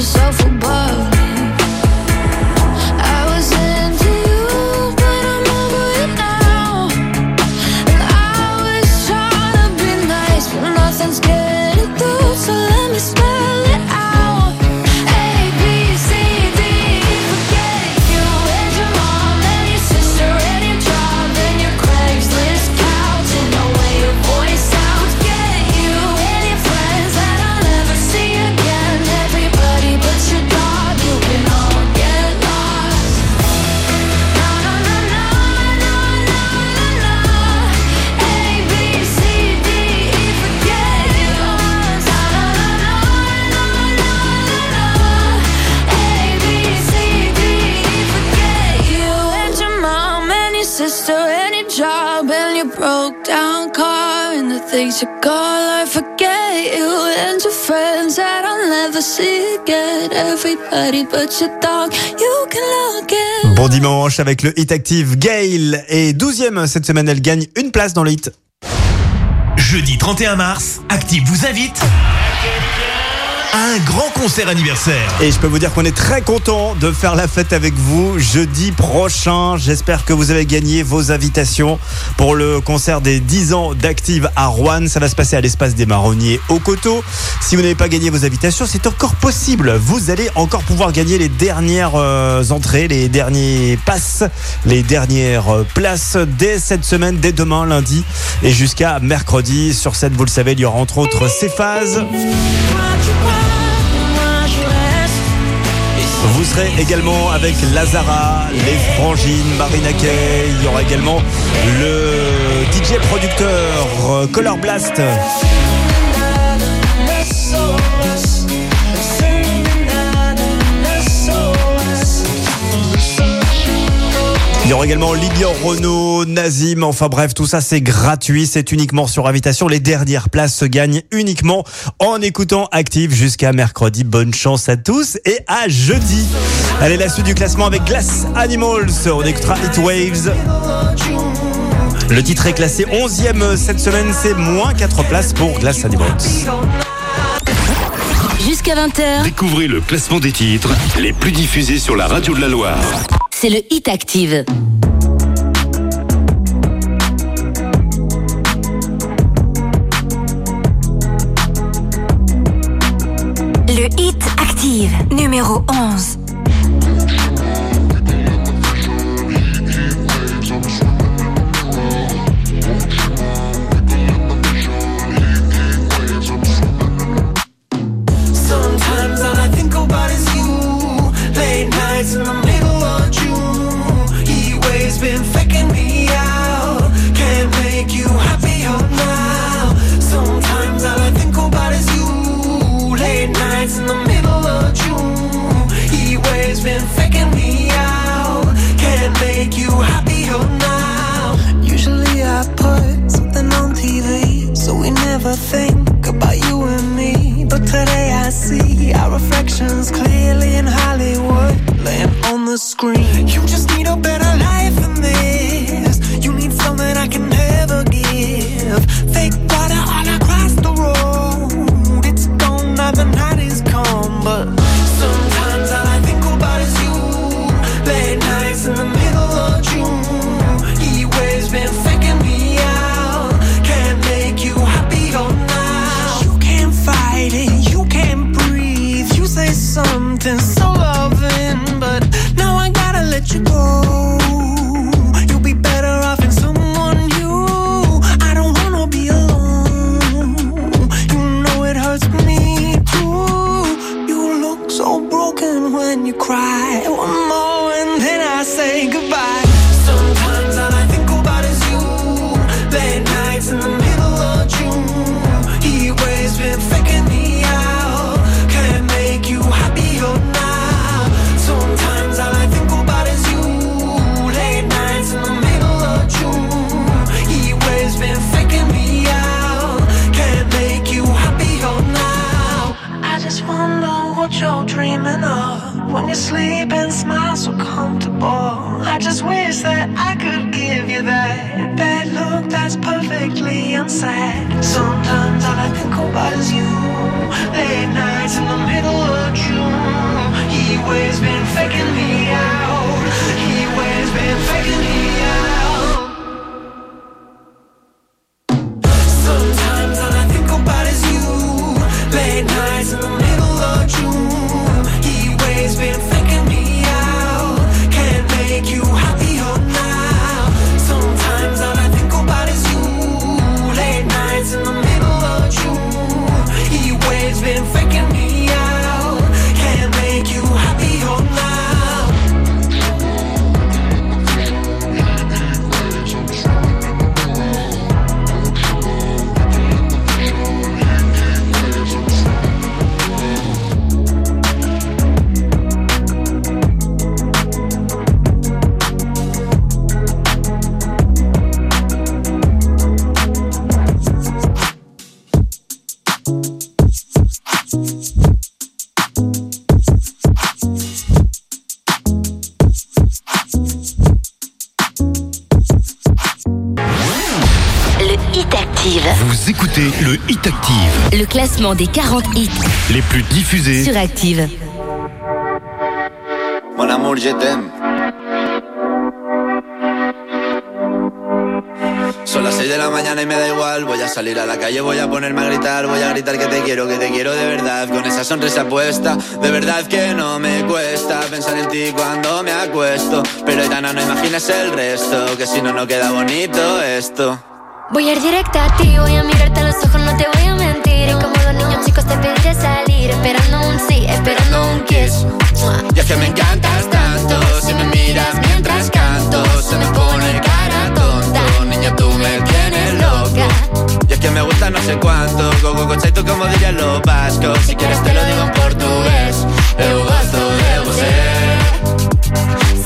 yourself Bon dimanche avec le Hit Active Gail. Et 12e cette semaine elle gagne une place dans le hit. Jeudi 31 mars, Active vous invite un grand concert anniversaire. Et je peux vous dire qu'on est très content de faire la fête avec vous jeudi prochain. J'espère que vous avez gagné vos invitations pour le concert des 10 ans d'Active à Rouen. Ça va se passer à l'espace des Marronniers au Coteau. Si vous n'avez pas gagné vos invitations, c'est encore possible. Vous allez encore pouvoir gagner les dernières euh, entrées, les derniers passes, les dernières euh, places dès cette semaine, dès demain lundi et jusqu'à mercredi. Sur scène, vous le savez, il y aura entre autres ces phases. Vous serez également avec Lazara, les Frangines, Marina Kay. Il y aura également le DJ producteur euh, Color Blast. Il y aura également Lilian Renault, Nazim, enfin bref, tout ça c'est gratuit, c'est uniquement sur invitation. Les dernières places se gagnent uniquement en écoutant Active jusqu'à mercredi. Bonne chance à tous et à jeudi. Allez, la suite du classement avec Glass Animals. On écoutera Hit Waves. Le titre est classé 11e cette semaine, c'est moins 4 places pour Glass Animals. Jusqu'à 20h, Découvrez le classement des titres les plus diffusés sur la radio de la Loire. C'est le Hit Active. Le hit active, numéro 11. Classement des 40 hits Les plus diffusés sur Active. Mon amour, je t'aime. Son las 6 de la mañana y me da igual. Voy a salir a la calle, voy a ponerme a gritar. Voy a gritar que te quiero, que te quiero de verdad. Con esa sonrisa puesta, de verdad que no me cuesta pensar en ti cuando me acuesto. Pero Aitana, no imagines el resto, que si no, no queda bonito esto. Voy a ir directa a ti, voy a mirarte a los ojos, no te voy chicos te pediré salir, esperando un sí, esperando un kiss. Y es que me encantas tanto, si me miras mientras canto, se me pone cara tonta. Niña, tú me tienes loca. Y es que me gusta no sé cuánto, go go tú como dirían los vascos. Si quieres te lo digo en portugués,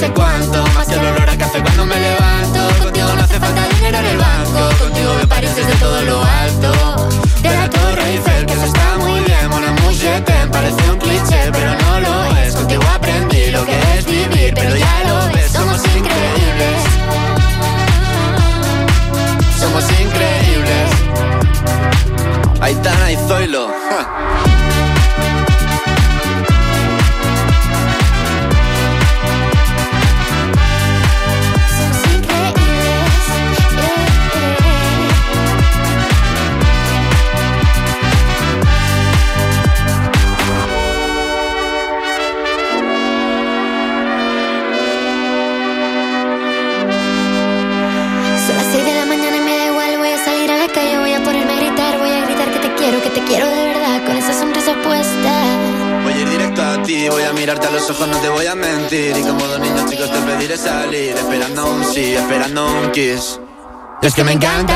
sé cuánto Más que el olor a café cuando me levanto. Contigo no hace falta dinero en el banco. Contigo me pareces de todo lo que me encantas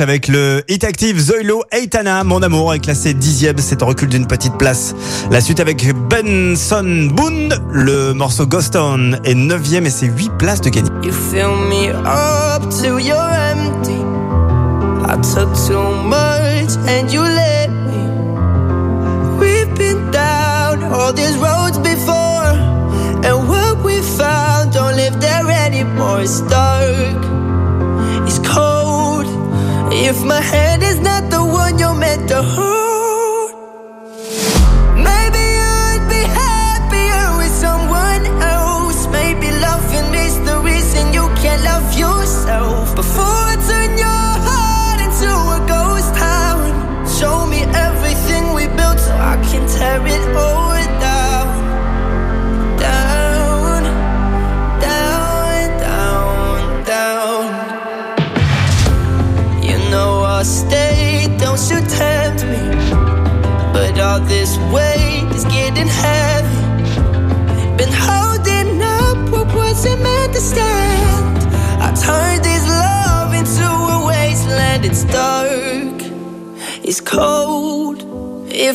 Avec le hit active Zoilo Eitana. Mon amour est classé dixième, c'est en recul d'une petite place. La suite avec Benson Boone, le morceau Ghost On est neuvième et c'est huit places de gagner. You fill me up till you're empty. I took too much and you let me. We've been down all these roads before. And what we found don't live there anymore. Start If my head is not the one you're meant to hold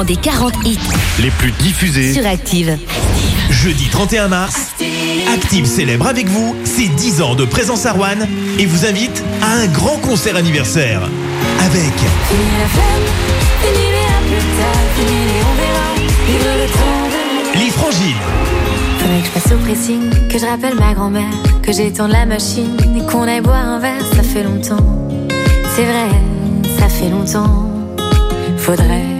Classement des 40 hits les plus diffusés. sur Active. Jeudi 31 mars, Active célèbre avec vous ses 10 ans de présence à Rouen et vous invite à un grand concert anniversaire. Avec les Frangiles, Faudrait que je passe au pressing, que je rappelle ma grand-mère, que j'étende la machine et qu'on aille boire un verre, ça fait longtemps. C'est vrai, ça fait longtemps. Faudrait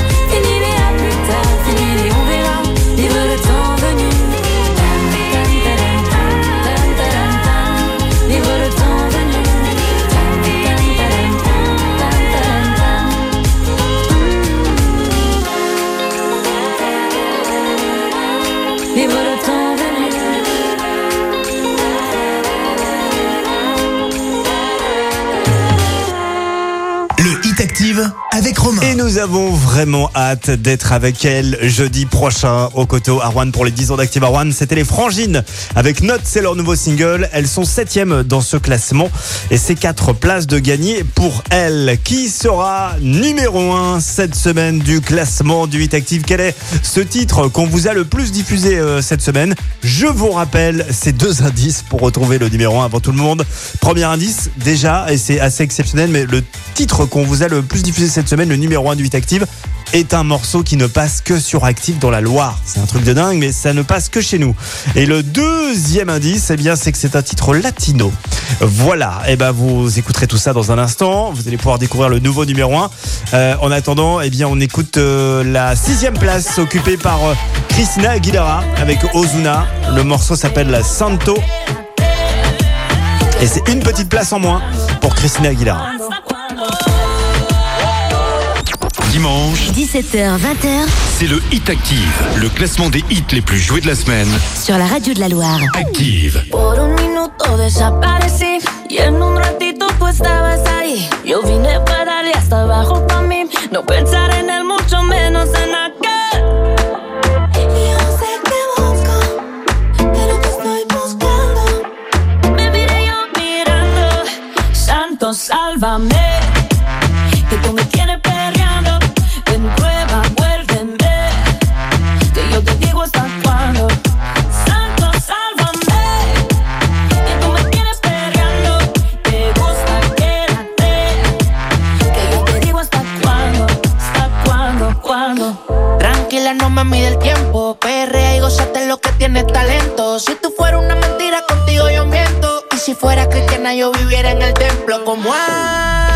Et nous avons vraiment hâte d'être avec elle jeudi prochain au Coteau à Rouen pour les 10 ans d'Active à Rouen. C'était les Frangines avec Note, c'est leur nouveau single. Elles sont septièmes dans ce classement et c'est quatre places de gagner pour elles. Qui sera numéro 1 cette semaine du classement du Hit Active? Quel est ce titre qu'on vous a le plus diffusé euh, cette semaine? Je vous rappelle ces deux indices pour retrouver le numéro 1 avant tout le monde. Premier indice déjà, et c'est assez exceptionnel, mais le titre qu'on vous a le plus diffusé cette semaine, le numéro 1 du 8 Active, est un morceau qui ne passe que sur Active dans la Loire. C'est un truc de dingue, mais ça ne passe que chez nous. Et le deuxième indice, eh bien, c'est que c'est un titre latino. Voilà. Et ben, vous écouterez tout ça dans un instant. Vous allez pouvoir découvrir le nouveau numéro 1. Euh, en attendant, eh bien, on écoute euh, la sixième place occupée par euh, Christina Aguilera avec Ozuna. Le morceau s'appelle Santo. Et c'est une petite place en moins pour Christina Aguilera. Dimanche, 17h, 20h c'est le Hit Active, le classement des hits les plus joués de la semaine. sur la radio de la Loire. Active. Por un minuto desaparecí y en un ratito tú estabas ahí. Yo vine para darle hasta abajo pa' mí, no pensar en él, mucho menos en aquel. Y yo sé Si tú fueras una mentira, contigo yo miento. Y si fuera cristiana, yo viviera en el templo. como hace?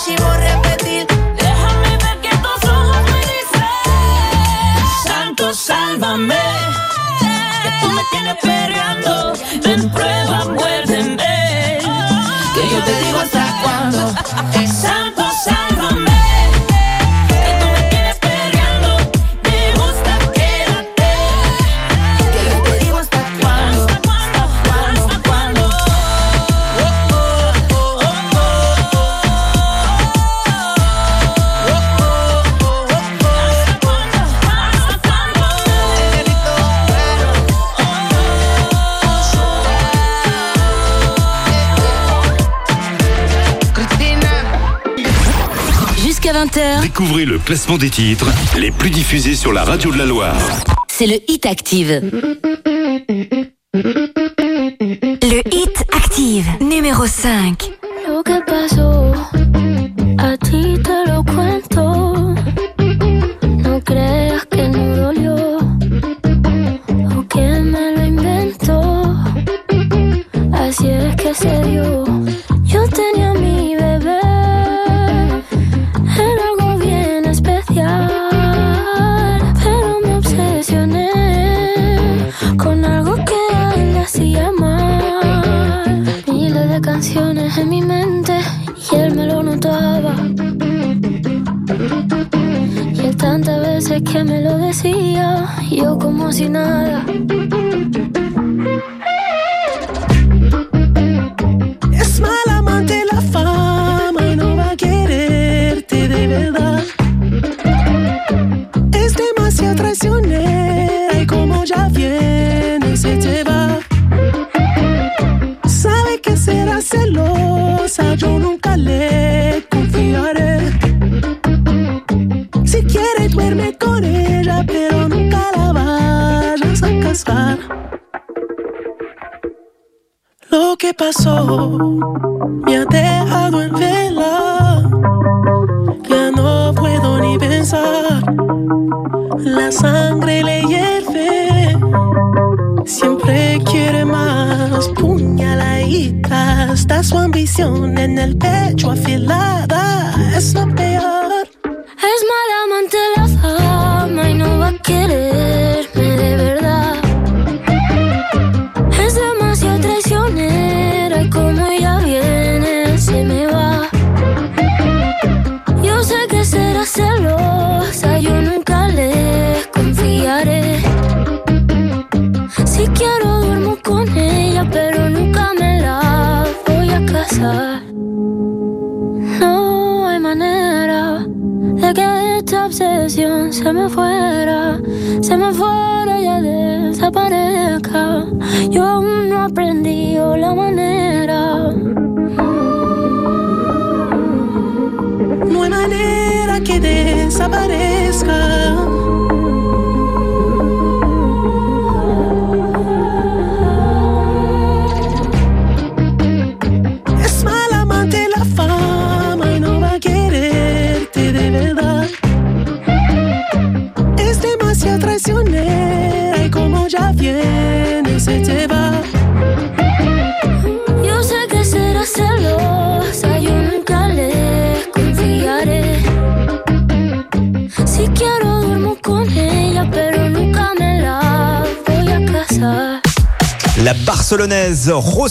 she won't. Découvrez le classement des titres les plus diffusés sur la radio de la Loire. c'est le Hit Active. Le Hit Active, numéro 5.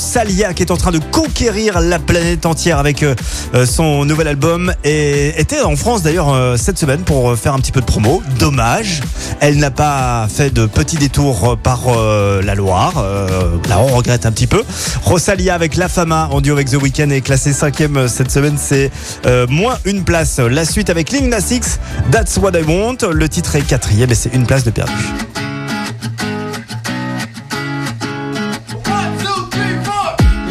Rosalia qui est en train de conquérir la planète entière avec euh, euh, son nouvel album et était en France d'ailleurs euh, cette semaine pour faire un petit peu de promo. Dommage, elle n'a pas fait de petits détours par la Loire. Là, on regrette un petit peu. Rosalia avec La Fama en duo avec The Weeknd est classée cinquième cette semaine. C'est moins une place. La suite avec Lil Nas X, That's What I Want. Le titre est quatrième et c'est une place de perdu.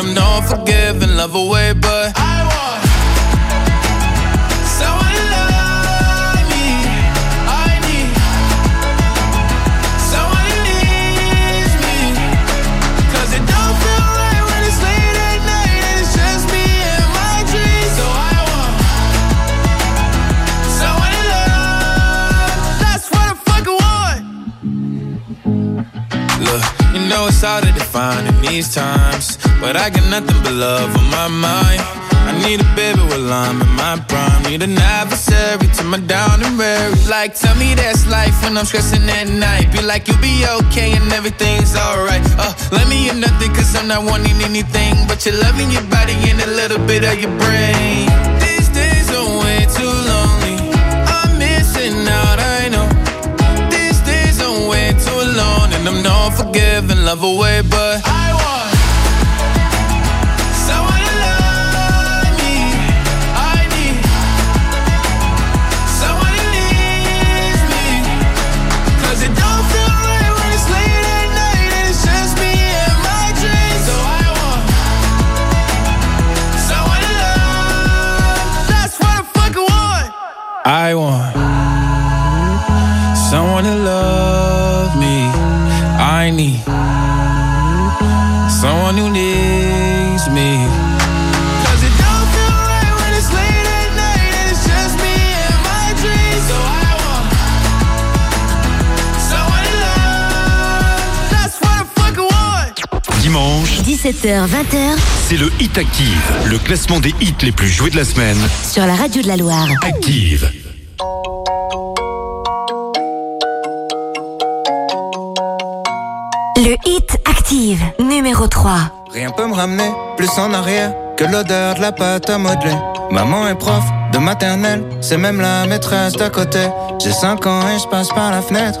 I'm not forgive and love away, but I want someone to love me. I need someone it don't feel right when it's late at night and it's just me and my dreams. So I want someone to love. That's what I fucking want. Look, you know it's hard to define in these times, but I got nothing but love on my mind. I need a baby while I'm in my prime. Need an adversary to my down and weary. Like, tell me that's life when I'm stressing at night. Be like, you'll be okay and everything's alright. Uh, let me in nothing, cause I'm not wanting anything. But you're loving your body and a little bit of your brain. These days are way too lonely. I'm missing out, I know. These days I'm way too alone and I'm not forgiving, love away, but I I want someone to love me. I need someone who needs 17h, 20h c'est le Hit Active, le classement des hits les plus joués de la semaine. sur la radio de la Loire. Active. Le hit active, numéro 3. Rien peut me ramener plus en arrière que l'odeur de la pâte à modeler. Maman est prof de maternelle, c'est même la maîtresse d'à côté. J'ai 5 ans et je passe par la fenêtre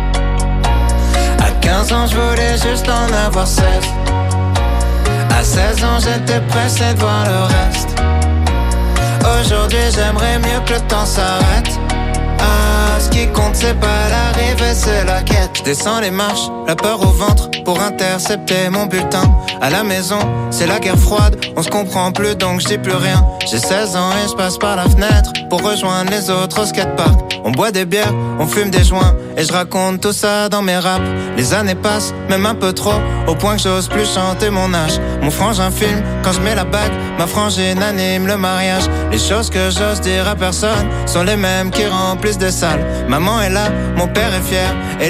À 15 ans, je voulais juste en avoir 16. À 16 ans, j'étais pressé de voir le reste. Aujourd'hui, j'aimerais mieux que le temps s'arrête. Ah, ce qui compte, c'est pas l'arrivée, c'est la quête. Je descends les marches, la peur au ventre pour intercepter mon bulletin. À la maison, c'est la guerre froide, on se comprend plus donc je dis plus rien. J'ai 16 ans et je passe par la fenêtre pour rejoindre les autres au skatepark. On boit des bières, on fume des joints et je raconte tout ça dans mes raps. Les années passent, même un peu trop, au point que j'ose plus chanter mon âge. Mon frangin filme quand je mets la bague, ma frangine anime le mariage. Les choses que j'ose dire à personne sont les mêmes qui remplissent des salles. Maman est là, mon père est fier et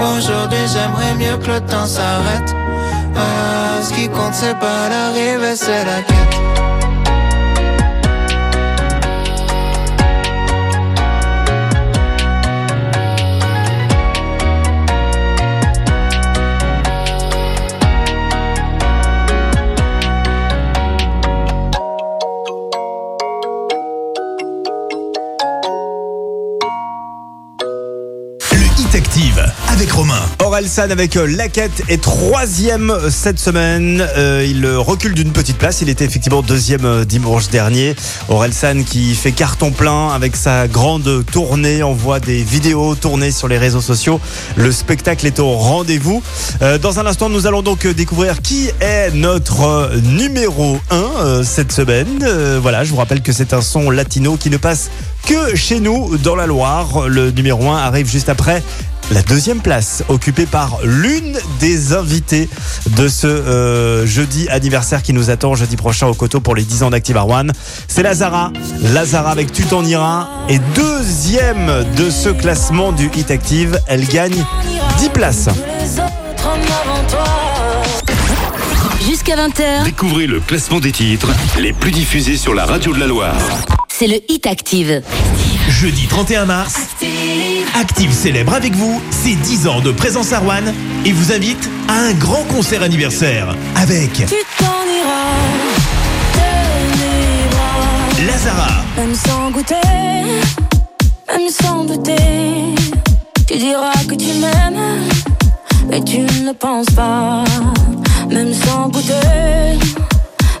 Aujourd'hui, j'aimerais mieux que le temps s'arrête. Ah, ce qui compte, c'est pas l'arrivée, c'est la quête. Orelsan avec euh, Laquette est troisième cette semaine. Euh, il euh, recule d'une petite place. Il était effectivement deuxième dimanche dernier. Orelsan qui fait carton plein avec sa grande tournée. On voit des vidéos tournées sur les réseaux sociaux. Le spectacle est au rendez-vous. Dans un instant, nous allons donc découvrir qui est notre numéro 1 cette semaine. Voilà, je vous rappelle que c'est un son latino qui ne passe que chez nous dans la Loire. Le numéro 1 arrive juste après la deuxième place, occupée par l'une des invitées de ce euh, jeudi anniversaire qui nous attend jeudi prochain au Coteau pour les 10 ans d'Active One. C'est Lazara. Lazara avec Tu t'en iras. Et deuxième de ce classement du Hit Active, elle gagne 10 places. Jusqu'à 20h, Découvrez le classement des titres les plus diffusés sur la radio de la Loire. c'est le Hit Active. Jeudi 31 mars, Active célèbre avec vous ses 10 ans de présence à Rouen et vous invite à un grand concert anniversaire avec Tu t'en iras. Lazara, Même sans goûter, même sans douter. Tu diras que tu m'aimes, mais tu ne penses pas. Même sans goûter,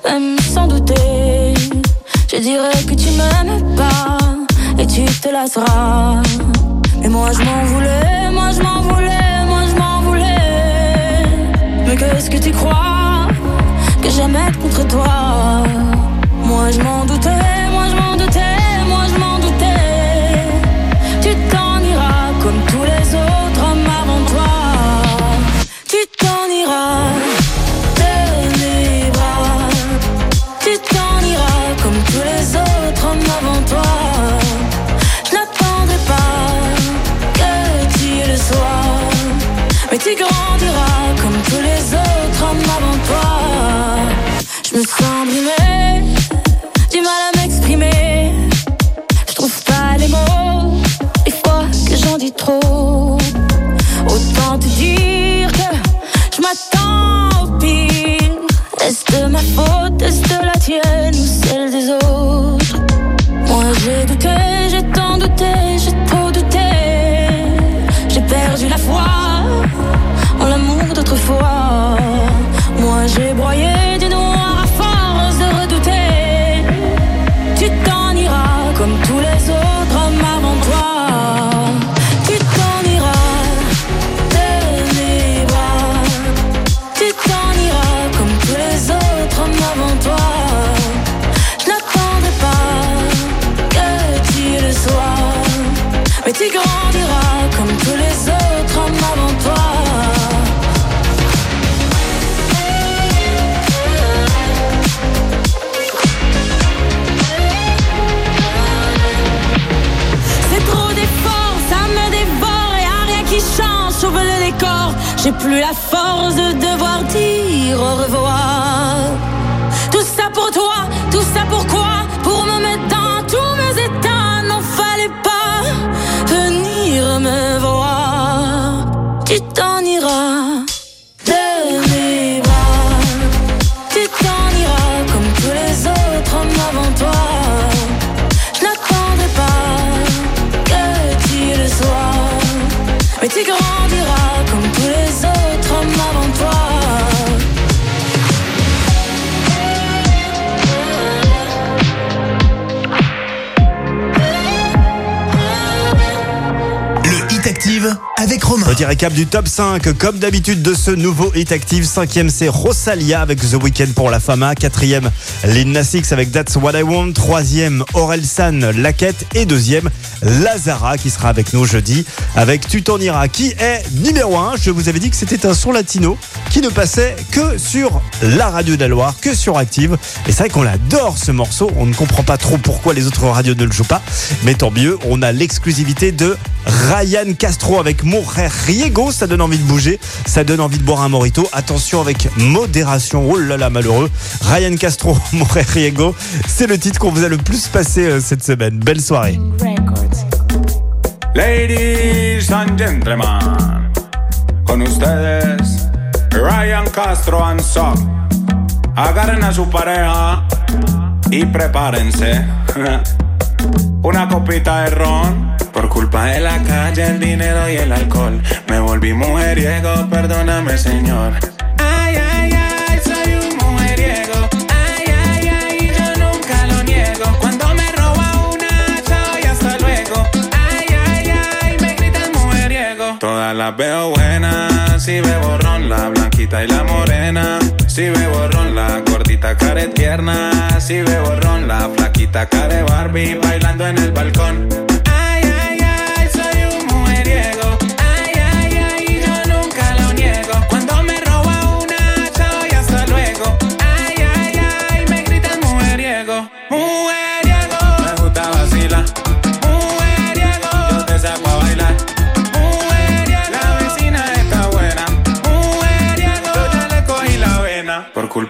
même sans douter. Je dirais que tu m'aimes pas, et tu te lasseras. Mais moi je m'en voulais, moi je m'en voulais, moi je m'en voulais. Mais qu'est-ce que tu crois? Que j'aime être contre toi? Moi je m'en doutais, ma faute, est-ce de la tienne J'ai plus la force de devoir dire au revoir. Avec Romain. Du top 5, comme d'habitude de ce nouveau Hit Active. Cinquième, c'est Rosalia avec The Weeknd pour la Fama. Quatrième, Lil Nas X avec That's What I Want. Troisième, Aurel San, Laquette. Et deuxième, Lazara qui sera avec nous jeudi avec Tu t'en iras qui est numéro 1. Je vous avais dit que c'était un son latino qui ne passait que sur la radio de la que sur Active. Et c'est vrai qu'on adore ce morceau. On ne comprend pas trop pourquoi les autres radios ne le jouent pas. Mais tant mieux, on a l'exclusivité de Ryan Castro avec Riego. Ça donne envie de bouger, ça donne envie de boire un morito. Attention avec modération. Oh là là, malheureux. Ryan Castro, Riego. C'est le titre qu'on vous a le plus passé euh, cette semaine. Belle soirée. Ladies and gentlemen, Ryan Castro and Son. Agarren a su. Una copita de ron. Por culpa de la calle, el dinero y el alcohol. Me volví mujeriego, perdóname, señor. Ay, ay, ay, soy un mujeriego. Ay, ay, ay, yo nunca lo niego. Cuando me roba una, chao y hasta luego. Ay, ay, ay, me gritan mujeriego. Todas las veo buenas, si bebo ron, la blanquita y la morena. Si bebo ron, la gordita care tierna. Si bebo ron, la flaquita care Barbie bailando en el balcón.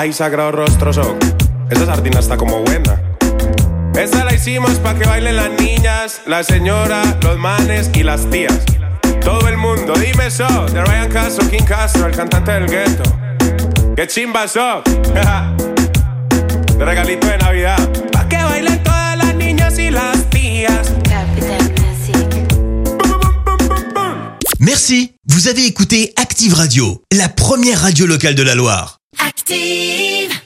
Ay, sagrado rostro son. Esa sardina está como buena. Esta la hicimos pa' que bailen las niñas, la señora, los manes y las tías. Todo el mundo, dime so, de Ryan Castro, King Castro, el cantante del gueto. ¡Qué chimba so! de regalito de Navidad. Pa' que bailen todas las niñas y las tías. Merci. Vous avez écouté Active Radio, la première radio locale de la Loire. Active.